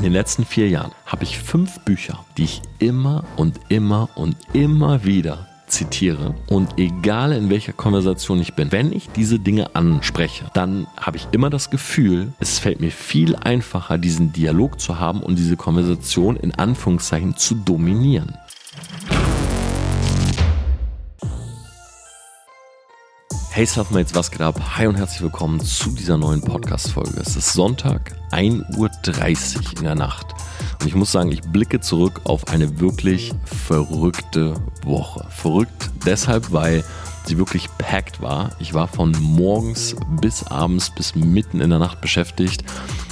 In den letzten vier Jahren habe ich fünf Bücher, die ich immer und immer und immer wieder zitiere und egal in welcher Konversation ich bin, wenn ich diese Dinge anspreche, dann habe ich immer das Gefühl, es fällt mir viel einfacher, diesen Dialog zu haben und diese Konversation in Anführungszeichen zu dominieren. Hey Selfmates, was geht ab? Hi und herzlich willkommen zu dieser neuen Podcast-Folge. Es ist Sonntag, 1.30 Uhr in der Nacht. Und ich muss sagen, ich blicke zurück auf eine wirklich verrückte Woche. Verrückt deshalb, weil sie wirklich packed war. Ich war von morgens bis abends bis mitten in der Nacht beschäftigt.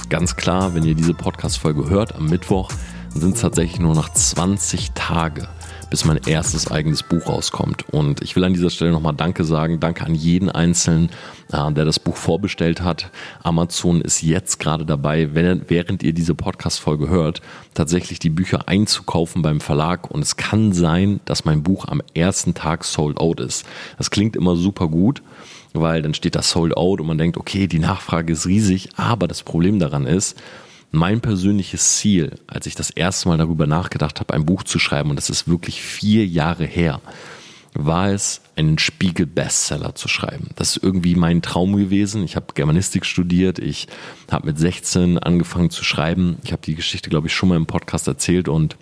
Ganz klar, wenn ihr diese Podcast-Folge hört am Mittwoch, sind es tatsächlich nur noch 20 Tage bis mein erstes eigenes Buch rauskommt. Und ich will an dieser Stelle nochmal Danke sagen. Danke an jeden Einzelnen, äh, der das Buch vorbestellt hat. Amazon ist jetzt gerade dabei, wenn, während ihr diese Podcast-Folge hört, tatsächlich die Bücher einzukaufen beim Verlag. Und es kann sein, dass mein Buch am ersten Tag sold out ist. Das klingt immer super gut weil dann steht das sold out und man denkt, okay, die Nachfrage ist riesig, aber das Problem daran ist, mein persönliches Ziel, als ich das erste Mal darüber nachgedacht habe, ein Buch zu schreiben, und das ist wirklich vier Jahre her, war es, einen Spiegel-Bestseller zu schreiben. Das ist irgendwie mein Traum gewesen. Ich habe Germanistik studiert, ich habe mit 16 angefangen zu schreiben. Ich habe die Geschichte, glaube ich, schon mal im Podcast erzählt und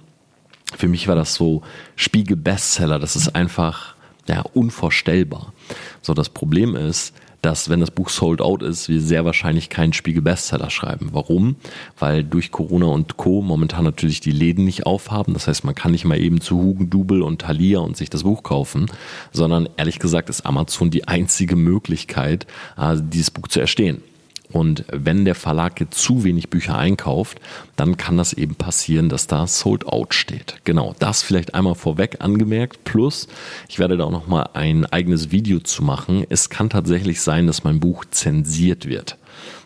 für mich war das so Spiegel-Bestseller. Das ist einfach ja, unvorstellbar. So, das Problem ist, dass wenn das Buch sold out ist, wir sehr wahrscheinlich keinen Spiegel-Bestseller schreiben. Warum? Weil durch Corona und Co. momentan natürlich die Läden nicht aufhaben. Das heißt, man kann nicht mal eben zu Hugendubel und Thalia und sich das Buch kaufen, sondern ehrlich gesagt ist Amazon die einzige Möglichkeit, äh, dieses Buch zu erstehen. Und wenn der Verlag jetzt zu wenig Bücher einkauft, dann kann das eben passieren, dass da Sold Out steht. Genau, das vielleicht einmal vorweg angemerkt. Plus, ich werde da auch nochmal ein eigenes Video zu machen. Es kann tatsächlich sein, dass mein Buch zensiert wird.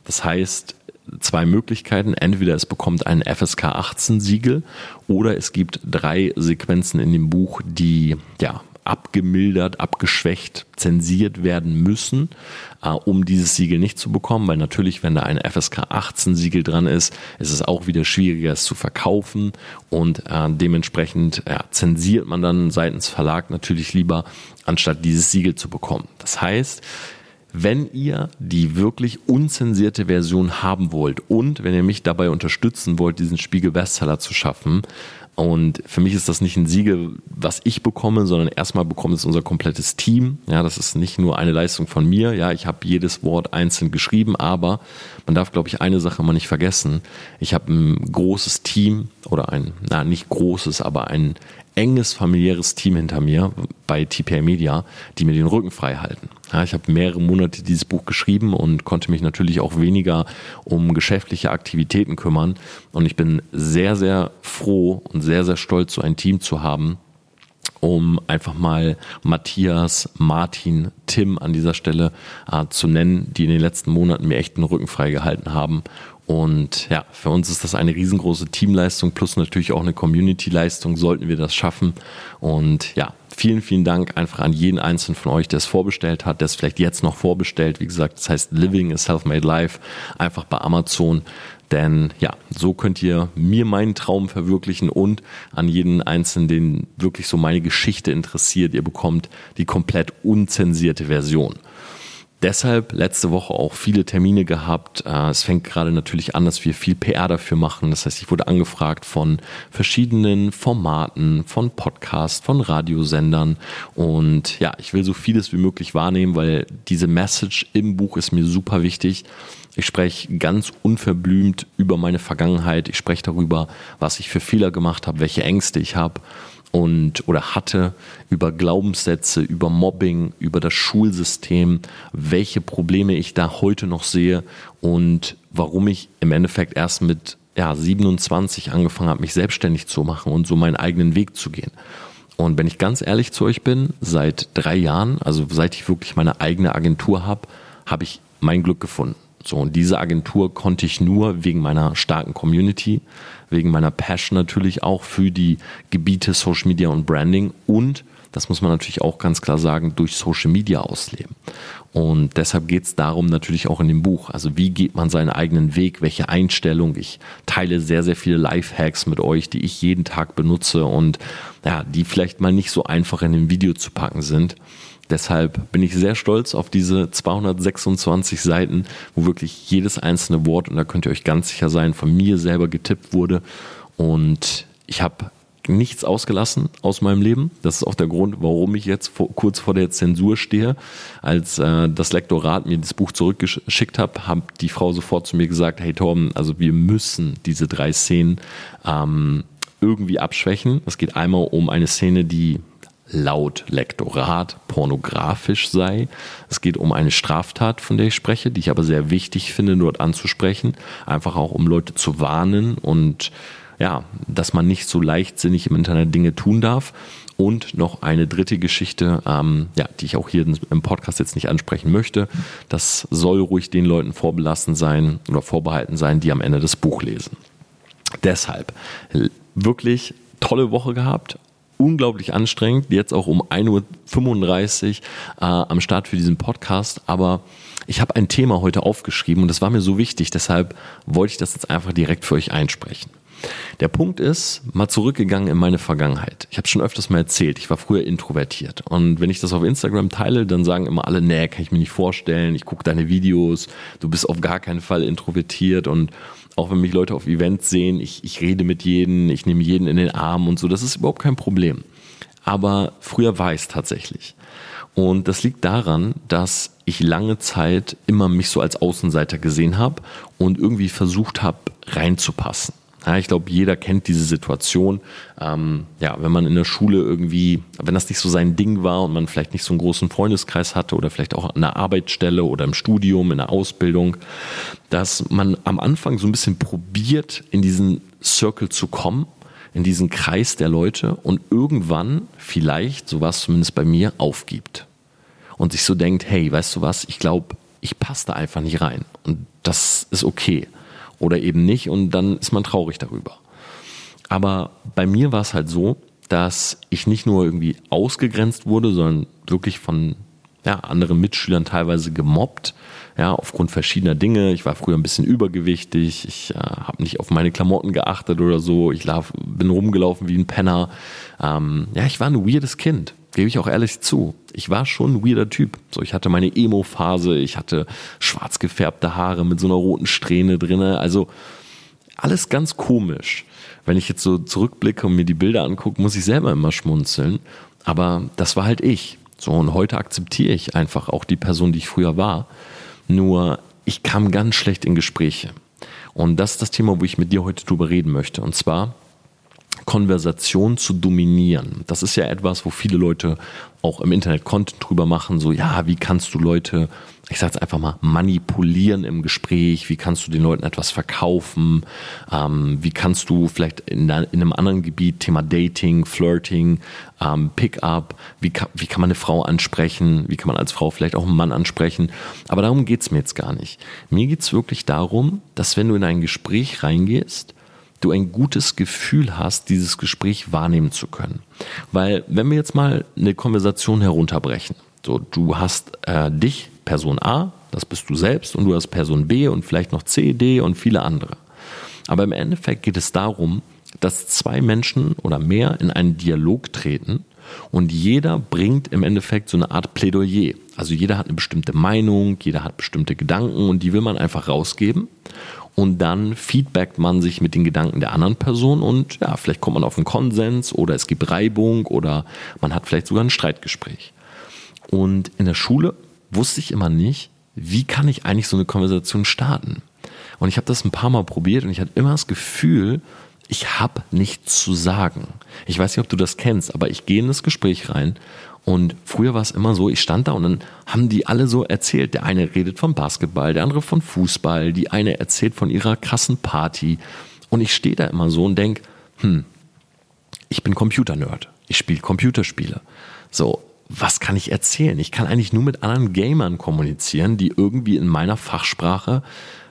Das heißt, zwei Möglichkeiten. Entweder es bekommt ein FSK 18 Siegel oder es gibt drei Sequenzen in dem Buch, die ja abgemildert, abgeschwächt, zensiert werden müssen, äh, um dieses Siegel nicht zu bekommen, weil natürlich, wenn da ein FSK 18 Siegel dran ist, ist es auch wieder schwieriger, es zu verkaufen und äh, dementsprechend ja, zensiert man dann seitens Verlag natürlich lieber, anstatt dieses Siegel zu bekommen. Das heißt, wenn ihr die wirklich unzensierte Version haben wollt und wenn ihr mich dabei unterstützen wollt, diesen Spiegel Bestseller zu schaffen, und für mich ist das nicht ein Siegel, was ich bekomme, sondern erstmal bekommt es unser komplettes Team. Ja, das ist nicht nur eine Leistung von mir. Ja, ich habe jedes Wort einzeln geschrieben, aber man darf, glaube ich, eine Sache mal nicht vergessen. Ich habe ein großes Team oder ein, na, nicht großes, aber ein enges familiäres Team hinter mir bei TPA Media, die mir den Rücken frei halten. Ja, ich habe mehrere Monate dieses Buch geschrieben und konnte mich natürlich auch weniger um geschäftliche Aktivitäten kümmern. Und ich bin sehr, sehr froh und sehr, sehr stolz, so ein Team zu haben, um einfach mal Matthias, Martin, Tim an dieser Stelle äh, zu nennen, die in den letzten Monaten mir echt den Rücken frei gehalten haben und ja, für uns ist das eine riesengroße Teamleistung plus natürlich auch eine Community-Leistung, sollten wir das schaffen. Und ja, vielen, vielen Dank einfach an jeden einzelnen von euch, der es vorbestellt hat, der es vielleicht jetzt noch vorbestellt. Wie gesagt, das heißt Living a Self-Made Life, einfach bei Amazon. Denn ja, so könnt ihr mir meinen Traum verwirklichen und an jeden Einzelnen, den wirklich so meine Geschichte interessiert, ihr bekommt die komplett unzensierte Version. Deshalb letzte Woche auch viele Termine gehabt. Äh, es fängt gerade natürlich an, dass wir viel PR dafür machen. Das heißt, ich wurde angefragt von verschiedenen Formaten, von Podcasts, von Radiosendern. Und ja, ich will so vieles wie möglich wahrnehmen, weil diese Message im Buch ist mir super wichtig. Ich spreche ganz unverblümt über meine Vergangenheit. Ich spreche darüber, was ich für Fehler gemacht habe, welche Ängste ich habe und oder hatte über Glaubenssätze, über Mobbing, über das Schulsystem, welche Probleme ich da heute noch sehe und warum ich im Endeffekt erst mit ja, 27 angefangen habe, mich selbstständig zu machen und so meinen eigenen Weg zu gehen. Und wenn ich ganz ehrlich zu euch bin, seit drei Jahren, also seit ich wirklich meine eigene Agentur habe, habe ich mein Glück gefunden. So, und diese Agentur konnte ich nur wegen meiner starken Community, wegen meiner Passion natürlich auch für die Gebiete Social Media und Branding und das muss man natürlich auch ganz klar sagen, durch Social Media ausleben. Und deshalb geht es darum natürlich auch in dem Buch. Also wie geht man seinen eigenen Weg, welche Einstellung. Ich teile sehr, sehr viele Life-Hacks mit euch, die ich jeden Tag benutze und ja, die vielleicht mal nicht so einfach in dem Video zu packen sind. Deshalb bin ich sehr stolz auf diese 226 Seiten, wo wirklich jedes einzelne Wort, und da könnt ihr euch ganz sicher sein, von mir selber getippt wurde. Und ich habe nichts ausgelassen aus meinem Leben. Das ist auch der Grund, warum ich jetzt vor, kurz vor der Zensur stehe. Als äh, das Lektorat mir das Buch zurückgeschickt hat, hat die Frau sofort zu mir gesagt, hey Torben, also wir müssen diese drei Szenen ähm, irgendwie abschwächen. Es geht einmal um eine Szene, die laut Lektorat pornografisch sei. Es geht um eine Straftat, von der ich spreche, die ich aber sehr wichtig finde, dort anzusprechen. Einfach auch, um Leute zu warnen und ja, dass man nicht so leichtsinnig im Internet Dinge tun darf. Und noch eine dritte Geschichte, ähm, ja, die ich auch hier im Podcast jetzt nicht ansprechen möchte. Das soll ruhig den Leuten vorbelassen sein oder vorbehalten sein, die am Ende das Buch lesen. Deshalb wirklich tolle Woche gehabt, unglaublich anstrengend, jetzt auch um 1.35 Uhr äh, am Start für diesen Podcast, aber ich habe ein Thema heute aufgeschrieben und das war mir so wichtig, deshalb wollte ich das jetzt einfach direkt für euch einsprechen. Der Punkt ist, mal zurückgegangen in meine Vergangenheit. Ich habe schon öfters mal erzählt, ich war früher introvertiert. Und wenn ich das auf Instagram teile, dann sagen immer alle, nee, kann ich mir nicht vorstellen, ich gucke deine Videos, du bist auf gar keinen Fall introvertiert. Und auch wenn mich Leute auf Events sehen, ich, ich rede mit jedem, ich nehme jeden in den Arm und so, das ist überhaupt kein Problem. Aber früher war es tatsächlich. Und das liegt daran, dass ich lange Zeit immer mich so als Außenseiter gesehen habe und irgendwie versucht habe, reinzupassen. Ja, ich glaube, jeder kennt diese Situation. Ähm, ja, wenn man in der Schule irgendwie, wenn das nicht so sein Ding war und man vielleicht nicht so einen großen Freundeskreis hatte oder vielleicht auch an der Arbeitsstelle oder im Studium, in der Ausbildung, dass man am Anfang so ein bisschen probiert, in diesen Circle zu kommen, in diesen Kreis der Leute und irgendwann vielleicht, so war es zumindest bei mir, aufgibt. Und sich so denkt, hey, weißt du was, ich glaube, ich passe da einfach nicht rein. Und das ist okay oder eben nicht und dann ist man traurig darüber. Aber bei mir war es halt so, dass ich nicht nur irgendwie ausgegrenzt wurde, sondern wirklich von ja, anderen Mitschülern teilweise gemobbt, ja, aufgrund verschiedener Dinge. Ich war früher ein bisschen übergewichtig, ich äh, habe nicht auf meine Klamotten geachtet oder so, ich lauf, bin rumgelaufen wie ein Penner. Ähm, ja, ich war ein weirdes Kind gebe ich auch ehrlich zu. Ich war schon ein weirder Typ. So, ich hatte meine Emo-Phase, ich hatte schwarz gefärbte Haare mit so einer roten Strähne drinne. Also alles ganz komisch. Wenn ich jetzt so zurückblicke und mir die Bilder angucke, muss ich selber immer schmunzeln. Aber das war halt ich. So, und heute akzeptiere ich einfach auch die Person, die ich früher war. Nur, ich kam ganz schlecht in Gespräche. Und das ist das Thema, wo ich mit dir heute drüber reden möchte. Und zwar, Konversation zu dominieren. Das ist ja etwas, wo viele Leute auch im Internet Content drüber machen, so ja, wie kannst du Leute, ich sage jetzt einfach mal, manipulieren im Gespräch, wie kannst du den Leuten etwas verkaufen, ähm, wie kannst du vielleicht in, in, einem anderen Gebiet, Thema Dating, Flirting, ähm, Pickup, wie kann, wie kann man eine Frau ansprechen, wie kann man als Frau vielleicht auch einen Mann ansprechen, aber darum geht's mir jetzt gar nicht. Mir geht's wirklich darum, dass wenn du in ein Gespräch reingehst, du ein gutes Gefühl hast, dieses Gespräch wahrnehmen zu können. Weil wenn wir jetzt mal eine Konversation herunterbrechen, so du hast äh, dich, Person A, das bist du selbst, und du hast Person B und vielleicht noch C, D und viele andere. Aber im Endeffekt geht es darum, dass zwei Menschen oder mehr in einen Dialog treten und jeder bringt im Endeffekt so eine Art Plädoyer. Also jeder hat eine bestimmte Meinung, jeder hat bestimmte Gedanken und die will man einfach rausgeben und dann feedbackt man sich mit den Gedanken der anderen Person und ja, vielleicht kommt man auf einen Konsens oder es gibt Reibung oder man hat vielleicht sogar ein Streitgespräch. Und in der Schule wusste ich immer nicht, wie kann ich eigentlich so eine Konversation starten? Und ich habe das ein paar Mal probiert und ich hatte immer das Gefühl, ich habe nichts zu sagen. Ich weiß nicht, ob du das kennst, aber ich gehe in das Gespräch rein und früher war es immer so, ich stand da und dann haben die alle so erzählt. Der eine redet vom Basketball, der andere von Fußball, die eine erzählt von ihrer krassen Party. Und ich stehe da immer so und denke, hm, ich bin Computernerd. Ich spiele Computerspiele. So, was kann ich erzählen? Ich kann eigentlich nur mit anderen Gamern kommunizieren, die irgendwie in meiner Fachsprache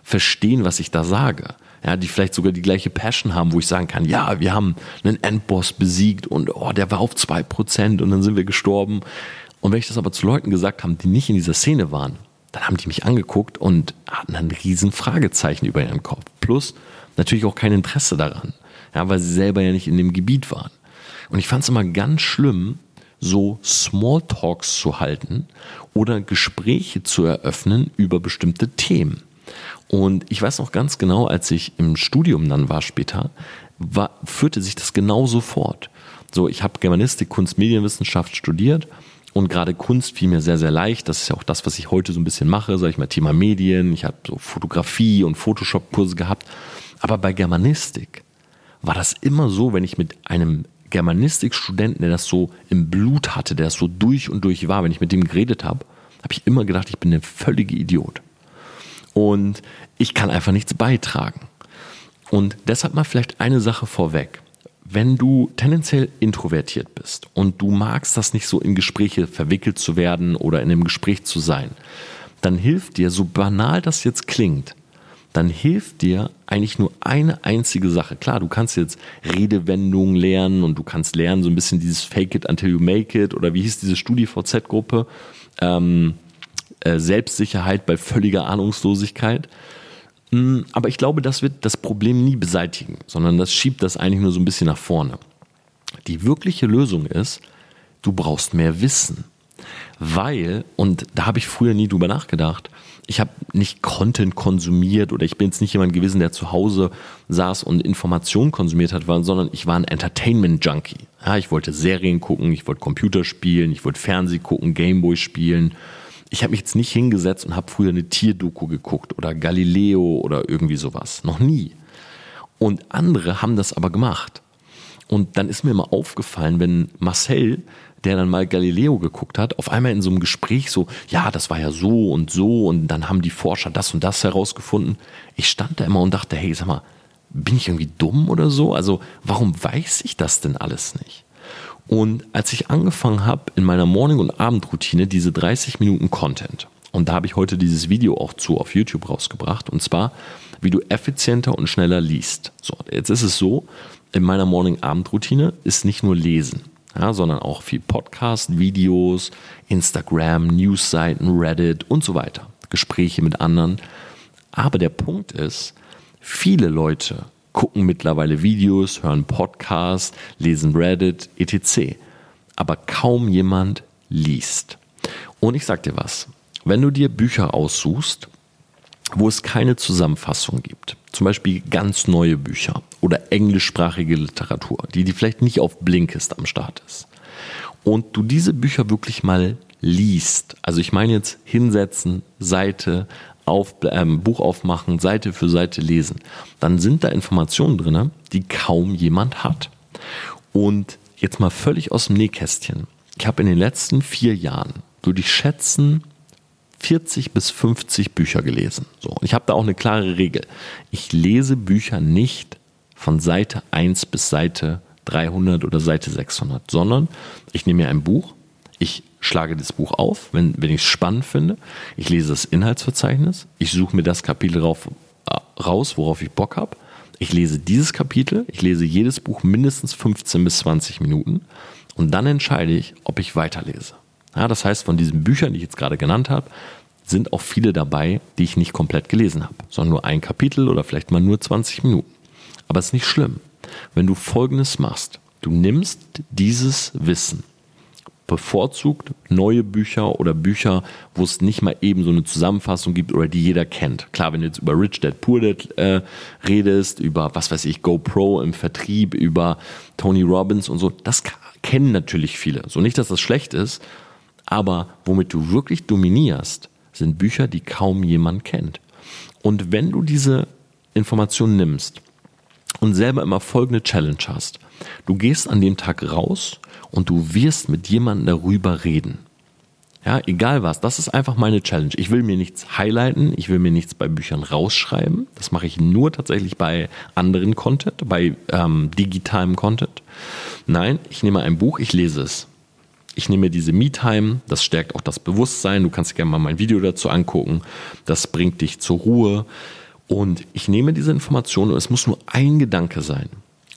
verstehen, was ich da sage. Ja, die vielleicht sogar die gleiche Passion haben, wo ich sagen kann, ja, wir haben einen Endboss besiegt und oh, der war auf zwei Prozent und dann sind wir gestorben. Und wenn ich das aber zu Leuten gesagt habe, die nicht in dieser Szene waren, dann haben die mich angeguckt und hatten ein riesen Fragezeichen über ihren Kopf. Plus natürlich auch kein Interesse daran, ja, weil sie selber ja nicht in dem Gebiet waren. Und ich fand es immer ganz schlimm, so Smalltalks zu halten oder Gespräche zu eröffnen über bestimmte Themen. Und ich weiß noch ganz genau, als ich im Studium dann war später, war, führte sich das genauso fort. So, ich habe Germanistik, Kunst, Medienwissenschaft studiert und gerade Kunst fiel mir sehr, sehr leicht. Das ist ja auch das, was ich heute so ein bisschen mache, sag ich mal, Thema Medien. Ich habe so Fotografie und Photoshop-Kurse gehabt. Aber bei Germanistik war das immer so, wenn ich mit einem Germanistikstudenten, der das so im Blut hatte, der das so durch und durch war, wenn ich mit dem geredet habe, habe ich immer gedacht, ich bin der völlige Idiot. Und ich kann einfach nichts beitragen. Und deshalb mal vielleicht eine Sache vorweg. Wenn du tendenziell introvertiert bist und du magst das nicht so in Gespräche verwickelt zu werden oder in einem Gespräch zu sein, dann hilft dir, so banal das jetzt klingt, dann hilft dir eigentlich nur eine einzige Sache. Klar, du kannst jetzt Redewendungen lernen und du kannst lernen, so ein bisschen dieses Fake it until you make it oder wie hieß diese StudiVZ-Gruppe? Ähm, äh, Selbstsicherheit bei völliger Ahnungslosigkeit. Mm, aber ich glaube, das wird das Problem nie beseitigen, sondern das schiebt das eigentlich nur so ein bisschen nach vorne. Die wirkliche Lösung ist, du brauchst mehr Wissen. Weil, und da habe ich früher nie drüber nachgedacht, ich habe nicht Content konsumiert oder ich bin jetzt nicht jemand gewesen, der zu Hause saß und Informationen konsumiert hat, sondern ich war ein Entertainment-Junkie. Ja, ich wollte Serien gucken, ich wollte Computer spielen, ich wollte Fernseh gucken, Gameboy spielen. Ich habe mich jetzt nicht hingesetzt und habe früher eine Tierdoku geguckt oder Galileo oder irgendwie sowas. Noch nie. Und andere haben das aber gemacht. Und dann ist mir immer aufgefallen, wenn Marcel der dann mal Galileo geguckt hat, auf einmal in so einem Gespräch so, ja, das war ja so und so und dann haben die Forscher das und das herausgefunden. Ich stand da immer und dachte, hey, sag mal, bin ich irgendwie dumm oder so? Also warum weiß ich das denn alles nicht? Und als ich angefangen habe in meiner Morning- und Abendroutine diese 30 Minuten Content, und da habe ich heute dieses Video auch zu auf YouTube rausgebracht, und zwar, wie du effizienter und schneller liest. So, jetzt ist es so, in meiner Morning-Abend-Routine ist nicht nur Lesen ja, sondern auch viel Podcast, Videos, Instagram, Newsseiten, Reddit und so weiter. Gespräche mit anderen. Aber der Punkt ist, viele Leute gucken mittlerweile Videos, hören Podcasts, lesen Reddit, etc. Aber kaum jemand liest. Und ich sag dir was, wenn du dir Bücher aussuchst, wo es keine Zusammenfassung gibt, zum Beispiel ganz neue Bücher oder englischsprachige Literatur, die, die vielleicht nicht auf Blinkist am Start ist. Und du diese Bücher wirklich mal liest, also ich meine jetzt hinsetzen, Seite, auf, ähm, Buch aufmachen, Seite für Seite lesen, dann sind da Informationen drin, die kaum jemand hat. Und jetzt mal völlig aus dem Nähkästchen. Ich habe in den letzten vier Jahren, würde ich schätzen, 40 bis 50 Bücher gelesen. So, und ich habe da auch eine klare Regel. Ich lese Bücher nicht von Seite 1 bis Seite 300 oder Seite 600, sondern ich nehme mir ein Buch, ich schlage das Buch auf, wenn, wenn ich es spannend finde, ich lese das Inhaltsverzeichnis, ich suche mir das Kapitel rauf, äh, raus, worauf ich Bock habe, ich lese dieses Kapitel, ich lese jedes Buch mindestens 15 bis 20 Minuten und dann entscheide ich, ob ich weiterlese. Ja, das heißt, von diesen Büchern, die ich jetzt gerade genannt habe, sind auch viele dabei, die ich nicht komplett gelesen habe, sondern nur ein Kapitel oder vielleicht mal nur 20 Minuten. Aber es ist nicht schlimm. Wenn du Folgendes machst, du nimmst dieses Wissen, bevorzugt neue Bücher oder Bücher, wo es nicht mal eben so eine Zusammenfassung gibt oder die jeder kennt. Klar, wenn du jetzt über Rich Dad Poor Dad äh, redest, über was weiß ich, GoPro im Vertrieb, über Tony Robbins und so, das kennen natürlich viele. So nicht, dass das schlecht ist, aber womit du wirklich dominierst, sind Bücher, die kaum jemand kennt. Und wenn du diese Informationen nimmst und selber immer folgende Challenge hast, du gehst an dem Tag raus und du wirst mit jemandem darüber reden. Ja, egal was, das ist einfach meine Challenge. Ich will mir nichts highlighten, ich will mir nichts bei Büchern rausschreiben. Das mache ich nur tatsächlich bei anderen Content, bei ähm, digitalem Content. Nein, ich nehme ein Buch, ich lese es ich nehme diese Me-Time, das stärkt auch das Bewusstsein. Du kannst gerne mal mein Video dazu angucken. Das bringt dich zur Ruhe. Und ich nehme diese Information und es muss nur ein Gedanke sein.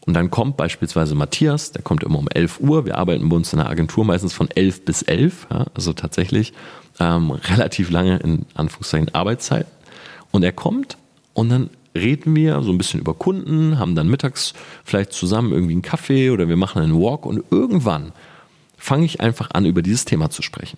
Und dann kommt beispielsweise Matthias, der kommt immer um 11 Uhr. Wir arbeiten bei uns in der Agentur meistens von 11 bis 11, ja, also tatsächlich ähm, relativ lange in Anführungszeichen Arbeitszeit. Und er kommt und dann reden wir so ein bisschen über Kunden, haben dann mittags vielleicht zusammen irgendwie einen Kaffee oder wir machen einen Walk und irgendwann fange ich einfach an, über dieses Thema zu sprechen.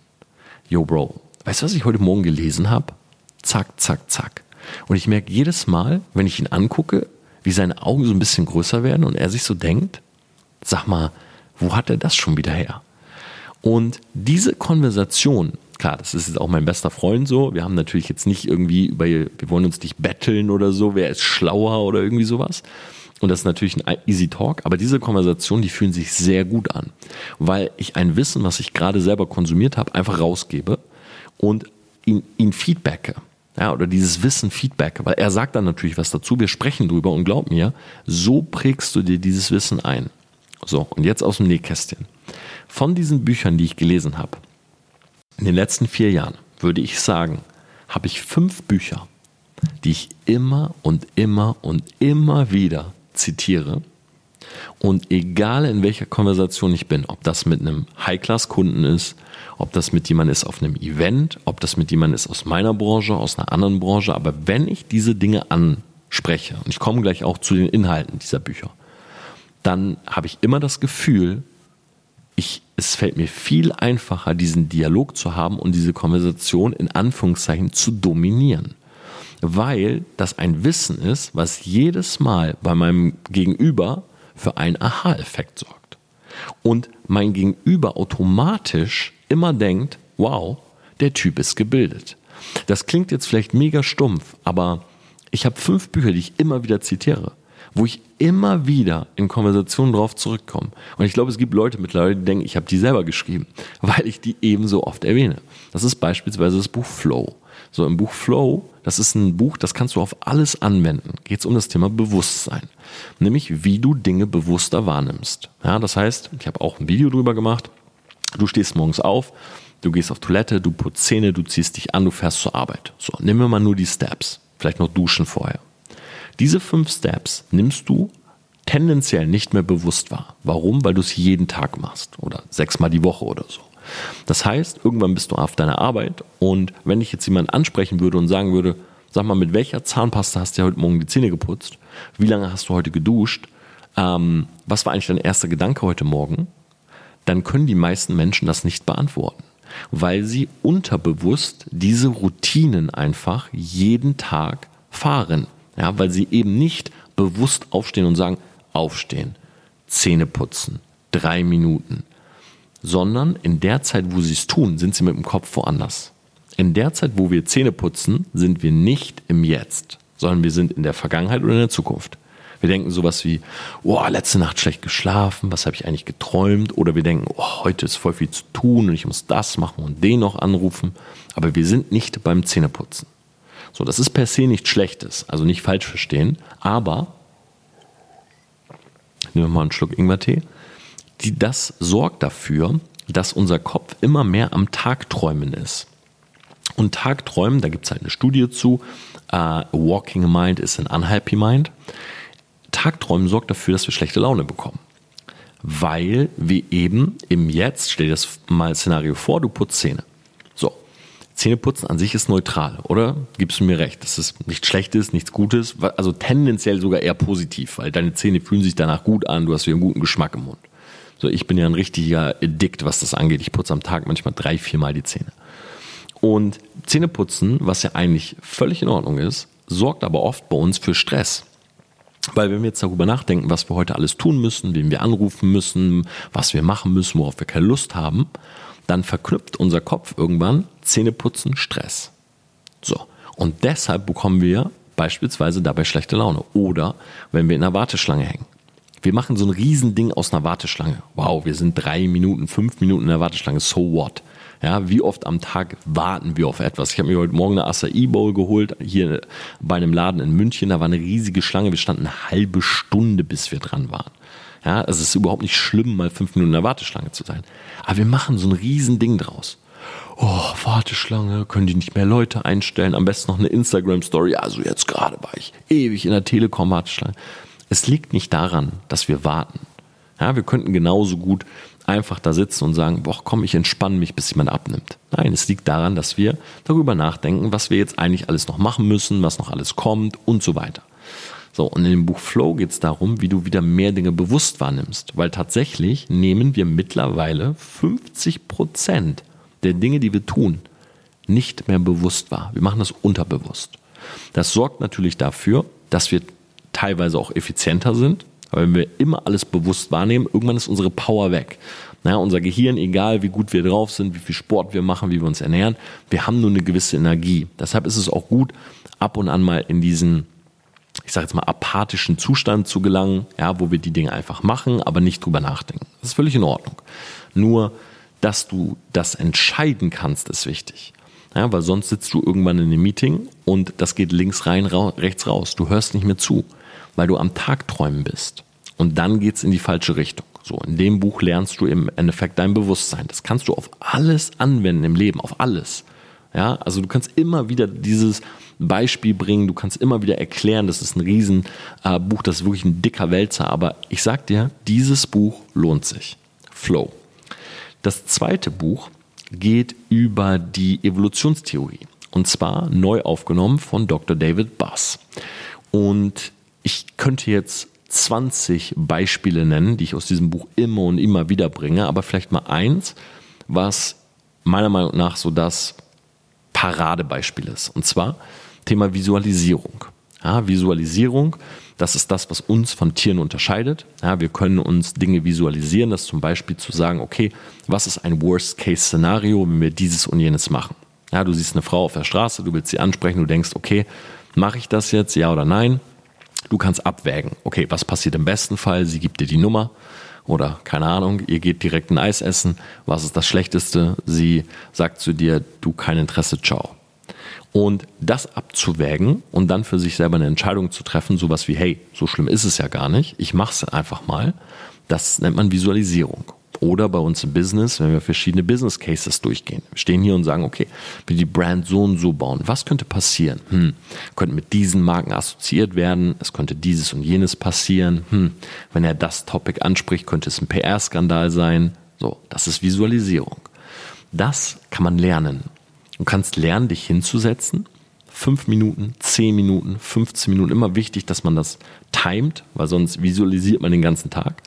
Yo, Bro, weißt du, was ich heute Morgen gelesen habe? Zack, zack, zack. Und ich merke jedes Mal, wenn ich ihn angucke, wie seine Augen so ein bisschen größer werden und er sich so denkt, sag mal, wo hat er das schon wieder her? Und diese Konversation, klar, das ist jetzt auch mein bester Freund so, wir haben natürlich jetzt nicht irgendwie über, wir wollen uns nicht betteln oder so, wer ist schlauer oder irgendwie sowas. Und das ist natürlich ein easy Talk, aber diese Konversationen, die fühlen sich sehr gut an, weil ich ein Wissen, was ich gerade selber konsumiert habe, einfach rausgebe und ihn, ihn feedbacke. Ja, oder dieses Wissen Feedback, weil er sagt dann natürlich was dazu, wir sprechen drüber und glaub mir, so prägst du dir dieses Wissen ein. So, und jetzt aus dem Nähkästchen. Von diesen Büchern, die ich gelesen habe, in den letzten vier Jahren, würde ich sagen, habe ich fünf Bücher, die ich immer und immer und immer wieder zitiere. Und egal in welcher Konversation ich bin, ob das mit einem High-Class-Kunden ist, ob das mit jemandem ist auf einem Event, ob das mit jemandem ist aus meiner Branche, aus einer anderen Branche, aber wenn ich diese Dinge anspreche, und ich komme gleich auch zu den Inhalten dieser Bücher, dann habe ich immer das Gefühl, ich, es fällt mir viel einfacher, diesen Dialog zu haben und diese Konversation in Anführungszeichen zu dominieren. Weil das ein Wissen ist, was jedes Mal bei meinem Gegenüber für einen Aha-Effekt sorgt. Und mein Gegenüber automatisch immer denkt, wow, der Typ ist gebildet. Das klingt jetzt vielleicht mega stumpf, aber ich habe fünf Bücher, die ich immer wieder zitiere, wo ich immer wieder in Konversationen drauf zurückkomme. Und ich glaube, es gibt Leute mittlerweile, die denken, ich habe die selber geschrieben, weil ich die ebenso oft erwähne. Das ist beispielsweise das Buch Flow. So im Buch Flow, das ist ein Buch, das kannst du auf alles anwenden. Geht es um das Thema Bewusstsein. Nämlich, wie du Dinge bewusster wahrnimmst. Ja, das heißt, ich habe auch ein Video drüber gemacht. Du stehst morgens auf, du gehst auf Toilette, du putzt Zähne, du ziehst dich an, du fährst zur Arbeit. So, nehmen wir mal nur die Steps. Vielleicht noch duschen vorher. Diese fünf Steps nimmst du tendenziell nicht mehr bewusst wahr. Warum? Weil du es jeden Tag machst oder sechsmal die Woche oder so. Das heißt, irgendwann bist du auf deiner Arbeit und wenn dich jetzt jemand ansprechen würde und sagen würde, sag mal, mit welcher Zahnpasta hast du heute Morgen die Zähne geputzt? Wie lange hast du heute geduscht? Ähm, was war eigentlich dein erster Gedanke heute Morgen? Dann können die meisten Menschen das nicht beantworten, weil sie unterbewusst diese Routinen einfach jeden Tag fahren. Ja, weil sie eben nicht bewusst aufstehen und sagen, aufstehen, Zähne putzen, drei Minuten, sondern in der Zeit, wo sie es tun, sind sie mit dem Kopf woanders. In der Zeit, wo wir Zähne putzen, sind wir nicht im Jetzt, sondern wir sind in der Vergangenheit oder in der Zukunft. Wir denken sowas wie, oh, letzte Nacht schlecht geschlafen, was habe ich eigentlich geträumt? Oder wir denken, oh, heute ist voll viel zu tun und ich muss das machen und den noch anrufen. Aber wir sind nicht beim Zähneputzen. So, das ist per se nichts Schlechtes, also nicht falsch verstehen, aber nehmen wir mal einen Schluck Ingwertee die, das sorgt dafür, dass unser Kopf immer mehr am Tagträumen ist. Und Tagträumen, da gibt es halt eine Studie zu, uh, Walking Mind ist ein Unhappy Mind. Tagträumen sorgt dafür, dass wir schlechte Laune bekommen. Weil wir eben im Jetzt, stell dir das mal Szenario vor, du putzt Zähne. Zähneputzen an sich ist neutral, oder? Gibst du mir recht, dass es nichts Schlechtes, nichts Gutes, also tendenziell sogar eher positiv, weil deine Zähne fühlen sich danach gut an, du hast wieder einen guten Geschmack im Mund. So, ich bin ja ein richtiger Addict, was das angeht. Ich putze am Tag manchmal drei, vier Mal die Zähne. Und Zähneputzen, was ja eigentlich völlig in Ordnung ist, sorgt aber oft bei uns für Stress. Weil wenn wir jetzt darüber nachdenken, was wir heute alles tun müssen, wen wir anrufen müssen, was wir machen müssen, worauf wir keine Lust haben, dann verknüpft unser Kopf irgendwann Zähneputzen Stress. So. Und deshalb bekommen wir beispielsweise dabei schlechte Laune. Oder wenn wir in der Warteschlange hängen. Wir machen so ein Riesending aus einer Warteschlange. Wow, wir sind drei Minuten, fünf Minuten in der Warteschlange. So what? Ja, wie oft am Tag warten wir auf etwas? Ich habe mir heute Morgen eine Acai Bowl geholt, hier bei einem Laden in München. Da war eine riesige Schlange. Wir standen eine halbe Stunde, bis wir dran waren. Ja, es ist überhaupt nicht schlimm, mal fünf Minuten in der Warteschlange zu sein. Aber wir machen so ein Riesending draus. oh, Warteschlange, können die nicht mehr Leute einstellen, am besten noch eine Instagram-Story, also jetzt gerade war ich ewig in der Telekom-Warteschlange. Es liegt nicht daran, dass wir warten. Ja, wir könnten genauso gut einfach da sitzen und sagen, boah, komm, ich entspanne mich, bis jemand abnimmt. Nein, es liegt daran, dass wir darüber nachdenken, was wir jetzt eigentlich alles noch machen müssen, was noch alles kommt und so weiter. So, und in dem Buch Flow geht es darum, wie du wieder mehr Dinge bewusst wahrnimmst, weil tatsächlich nehmen wir mittlerweile 50 Prozent der Dinge, die wir tun, nicht mehr bewusst wahr. Wir machen das unterbewusst. Das sorgt natürlich dafür, dass wir teilweise auch effizienter sind, aber wenn wir immer alles bewusst wahrnehmen, irgendwann ist unsere Power weg. Ja, unser Gehirn, egal wie gut wir drauf sind, wie viel Sport wir machen, wie wir uns ernähren, wir haben nur eine gewisse Energie. Deshalb ist es auch gut, ab und an mal in diesen, ich sage jetzt mal, apathischen Zustand zu gelangen, ja, wo wir die Dinge einfach machen, aber nicht drüber nachdenken. Das ist völlig in Ordnung. Nur, dass du das entscheiden kannst, ist wichtig. Ja, weil sonst sitzt du irgendwann in einem Meeting und das geht links rein, rechts raus. Du hörst nicht mehr zu weil du am Tagträumen bist. Und dann geht's in die falsche Richtung. So, in dem Buch lernst du im Endeffekt dein Bewusstsein. Das kannst du auf alles anwenden im Leben, auf alles. Ja, also du kannst immer wieder dieses Beispiel bringen, du kannst immer wieder erklären, das ist ein Riesenbuch, äh, das ist wirklich ein dicker Wälzer, aber ich sag dir, dieses Buch lohnt sich. Flow. Das zweite Buch geht über die Evolutionstheorie und zwar neu aufgenommen von Dr. David Bass. Und ich könnte jetzt 20 Beispiele nennen, die ich aus diesem Buch immer und immer wieder bringe, aber vielleicht mal eins, was meiner Meinung nach so das Paradebeispiel ist. Und zwar Thema Visualisierung. Ja, Visualisierung, das ist das, was uns von Tieren unterscheidet. Ja, wir können uns Dinge visualisieren, das zum Beispiel zu sagen, okay, was ist ein Worst-Case-Szenario, wenn wir dieses und jenes machen? Ja, du siehst eine Frau auf der Straße, du willst sie ansprechen, du denkst, okay, mache ich das jetzt, ja oder nein? Du kannst abwägen, okay, was passiert im besten Fall? Sie gibt dir die Nummer oder keine Ahnung, ihr geht direkt ein Eis essen. Was ist das Schlechteste? Sie sagt zu dir, du kein Interesse, ciao. Und das abzuwägen und dann für sich selber eine Entscheidung zu treffen, sowas wie, hey, so schlimm ist es ja gar nicht, ich mache es einfach mal, das nennt man Visualisierung. Oder bei uns im Business, wenn wir verschiedene Business Cases durchgehen. Wir stehen hier und sagen, okay, wir die Brand so und so bauen. Was könnte passieren? Hm, könnte mit diesen Marken assoziiert werden. Es könnte dieses und jenes passieren. Hm, wenn er das Topic anspricht, könnte es ein PR-Skandal sein. So, das ist Visualisierung. Das kann man lernen. Du kannst lernen, dich hinzusetzen. Fünf Minuten, zehn Minuten, 15 Minuten. Immer wichtig, dass man das timet, weil sonst visualisiert man den ganzen Tag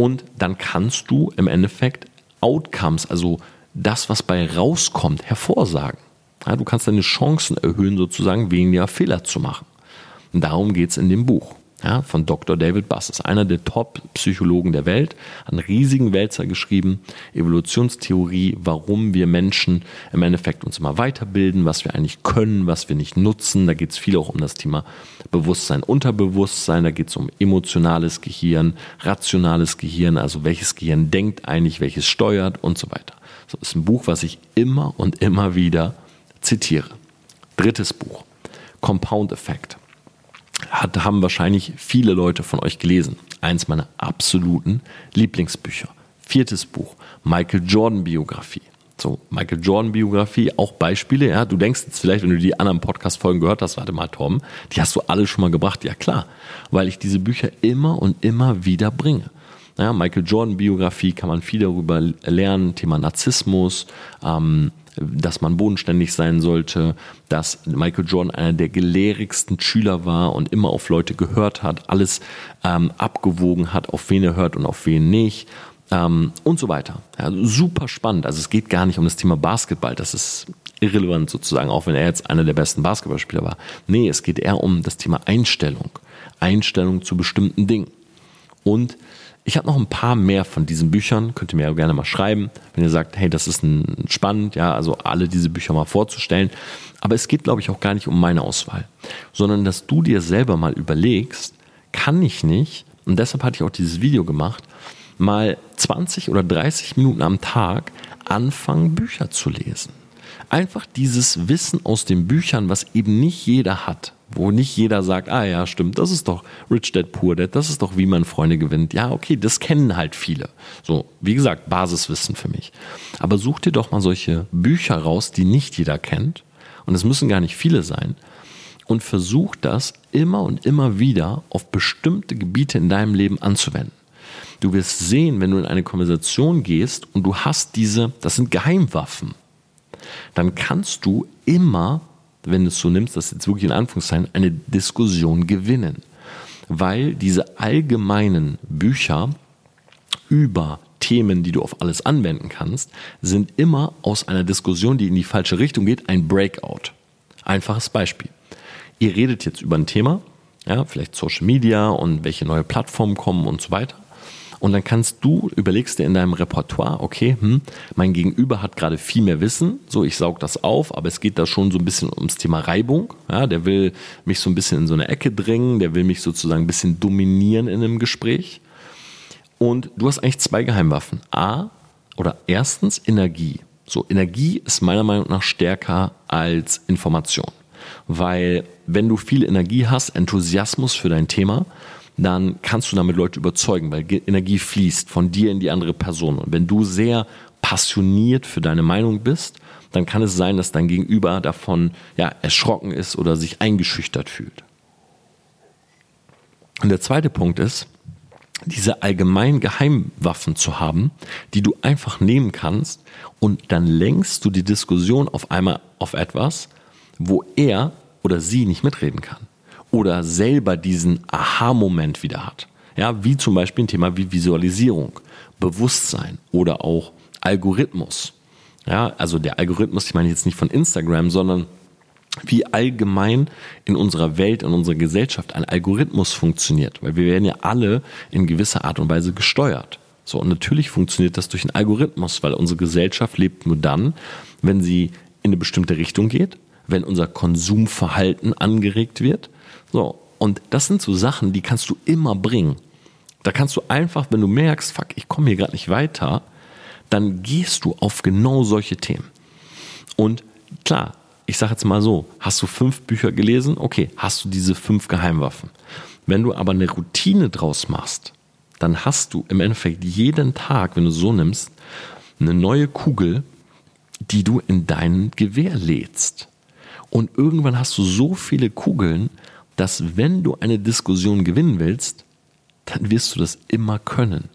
und dann kannst du im Endeffekt Outcomes, also das, was bei rauskommt, hervorsagen. Ja, du kannst deine Chancen erhöhen, sozusagen weniger Fehler zu machen. Und darum geht es in dem Buch ja, von Dr. David Bass. Das ist einer der Top-Psychologen der Welt, hat einen riesigen Wälzer geschrieben, Evolutionstheorie, warum wir Menschen im Endeffekt uns immer weiterbilden, was wir eigentlich können, was wir nicht nutzen. Da geht es viel auch um das Thema Bewusstsein, Unterbewusstsein, da geht es um emotionales Gehirn, rationales Gehirn, also welches Gehirn denkt eigentlich, welches steuert und so weiter. Das ist ein Buch, was ich immer und immer wieder zitiere. Drittes Buch, Compound Effect hat, haben wahrscheinlich viele Leute von euch gelesen. Eins meiner absoluten Lieblingsbücher. Viertes Buch, Michael Jordan Biografie. So, Michael Jordan Biografie, auch Beispiele, ja. Du denkst jetzt vielleicht, wenn du die anderen Podcast-Folgen gehört hast, warte mal, Tom, die hast du alle schon mal gebracht. Ja, klar. Weil ich diese Bücher immer und immer wieder bringe. Ja, Michael Jordan Biografie kann man viel darüber lernen, Thema Narzissmus, ähm, dass man bodenständig sein sollte, dass Michael Jordan einer der gelehrigsten Schüler war und immer auf Leute gehört hat, alles ähm, abgewogen hat, auf wen er hört und auf wen nicht. Ähm, und so weiter. Ja, super spannend. Also es geht gar nicht um das Thema Basketball. Das ist irrelevant sozusagen, auch wenn er jetzt einer der besten Basketballspieler war. Nee, es geht eher um das Thema Einstellung. Einstellung zu bestimmten Dingen. Und ich habe noch ein paar mehr von diesen Büchern, könnt ihr mir ja gerne mal schreiben, wenn ihr sagt, hey, das ist ein, spannend, ja, also alle diese Bücher mal vorzustellen. Aber es geht, glaube ich, auch gar nicht um meine Auswahl, sondern dass du dir selber mal überlegst, kann ich nicht, und deshalb hatte ich auch dieses Video gemacht, mal 20 oder 30 Minuten am Tag anfangen, Bücher zu lesen. Einfach dieses Wissen aus den Büchern, was eben nicht jeder hat. Wo nicht jeder sagt, ah ja, stimmt, das ist doch Rich Dad Poor Dad, das ist doch, wie man Freunde gewinnt. Ja, okay, das kennen halt viele. So, wie gesagt, Basiswissen für mich. Aber such dir doch mal solche Bücher raus, die nicht jeder kennt. Und es müssen gar nicht viele sein. Und versuch das immer und immer wieder auf bestimmte Gebiete in deinem Leben anzuwenden. Du wirst sehen, wenn du in eine Konversation gehst und du hast diese, das sind Geheimwaffen, dann kannst du immer wenn du es so nimmst, das jetzt wirklich in Anführungszeichen, eine Diskussion gewinnen. Weil diese allgemeinen Bücher über Themen, die du auf alles anwenden kannst, sind immer aus einer Diskussion, die in die falsche Richtung geht, ein Breakout. Einfaches Beispiel. Ihr redet jetzt über ein Thema, ja, vielleicht Social Media und welche neue Plattformen kommen und so weiter. Und dann kannst du, überlegst dir in deinem Repertoire, okay, hm, mein Gegenüber hat gerade viel mehr Wissen, so ich saug das auf, aber es geht da schon so ein bisschen ums Thema Reibung. Ja, der will mich so ein bisschen in so eine Ecke drängen, der will mich sozusagen ein bisschen dominieren in einem Gespräch. Und du hast eigentlich zwei Geheimwaffen. A, oder erstens Energie. So, Energie ist meiner Meinung nach stärker als Information. Weil wenn du viel Energie hast, Enthusiasmus für dein Thema, dann kannst du damit Leute überzeugen, weil Energie fließt von dir in die andere Person. Und wenn du sehr passioniert für deine Meinung bist, dann kann es sein, dass dein Gegenüber davon ja, erschrocken ist oder sich eingeschüchtert fühlt. Und der zweite Punkt ist, diese allgemeinen Geheimwaffen zu haben, die du einfach nehmen kannst und dann lenkst du die Diskussion auf einmal auf etwas, wo er oder sie nicht mitreden kann oder selber diesen Aha-Moment wieder hat. Ja, wie zum Beispiel ein Thema wie Visualisierung, Bewusstsein oder auch Algorithmus. Ja, also der Algorithmus, ich meine jetzt nicht von Instagram, sondern wie allgemein in unserer Welt, in unserer Gesellschaft ein Algorithmus funktioniert. Weil wir werden ja alle in gewisser Art und Weise gesteuert. So, und natürlich funktioniert das durch einen Algorithmus, weil unsere Gesellschaft lebt nur dann, wenn sie in eine bestimmte Richtung geht, wenn unser Konsumverhalten angeregt wird so, und das sind so Sachen, die kannst du immer bringen. Da kannst du einfach, wenn du merkst, fuck, ich komme hier gerade nicht weiter, dann gehst du auf genau solche Themen. Und klar, ich sage jetzt mal so, hast du fünf Bücher gelesen? Okay, hast du diese fünf Geheimwaffen. Wenn du aber eine Routine draus machst, dann hast du im Endeffekt jeden Tag, wenn du so nimmst, eine neue Kugel, die du in dein Gewehr lädst. Und irgendwann hast du so viele Kugeln, dass wenn du eine Diskussion gewinnen willst, dann wirst du das immer können.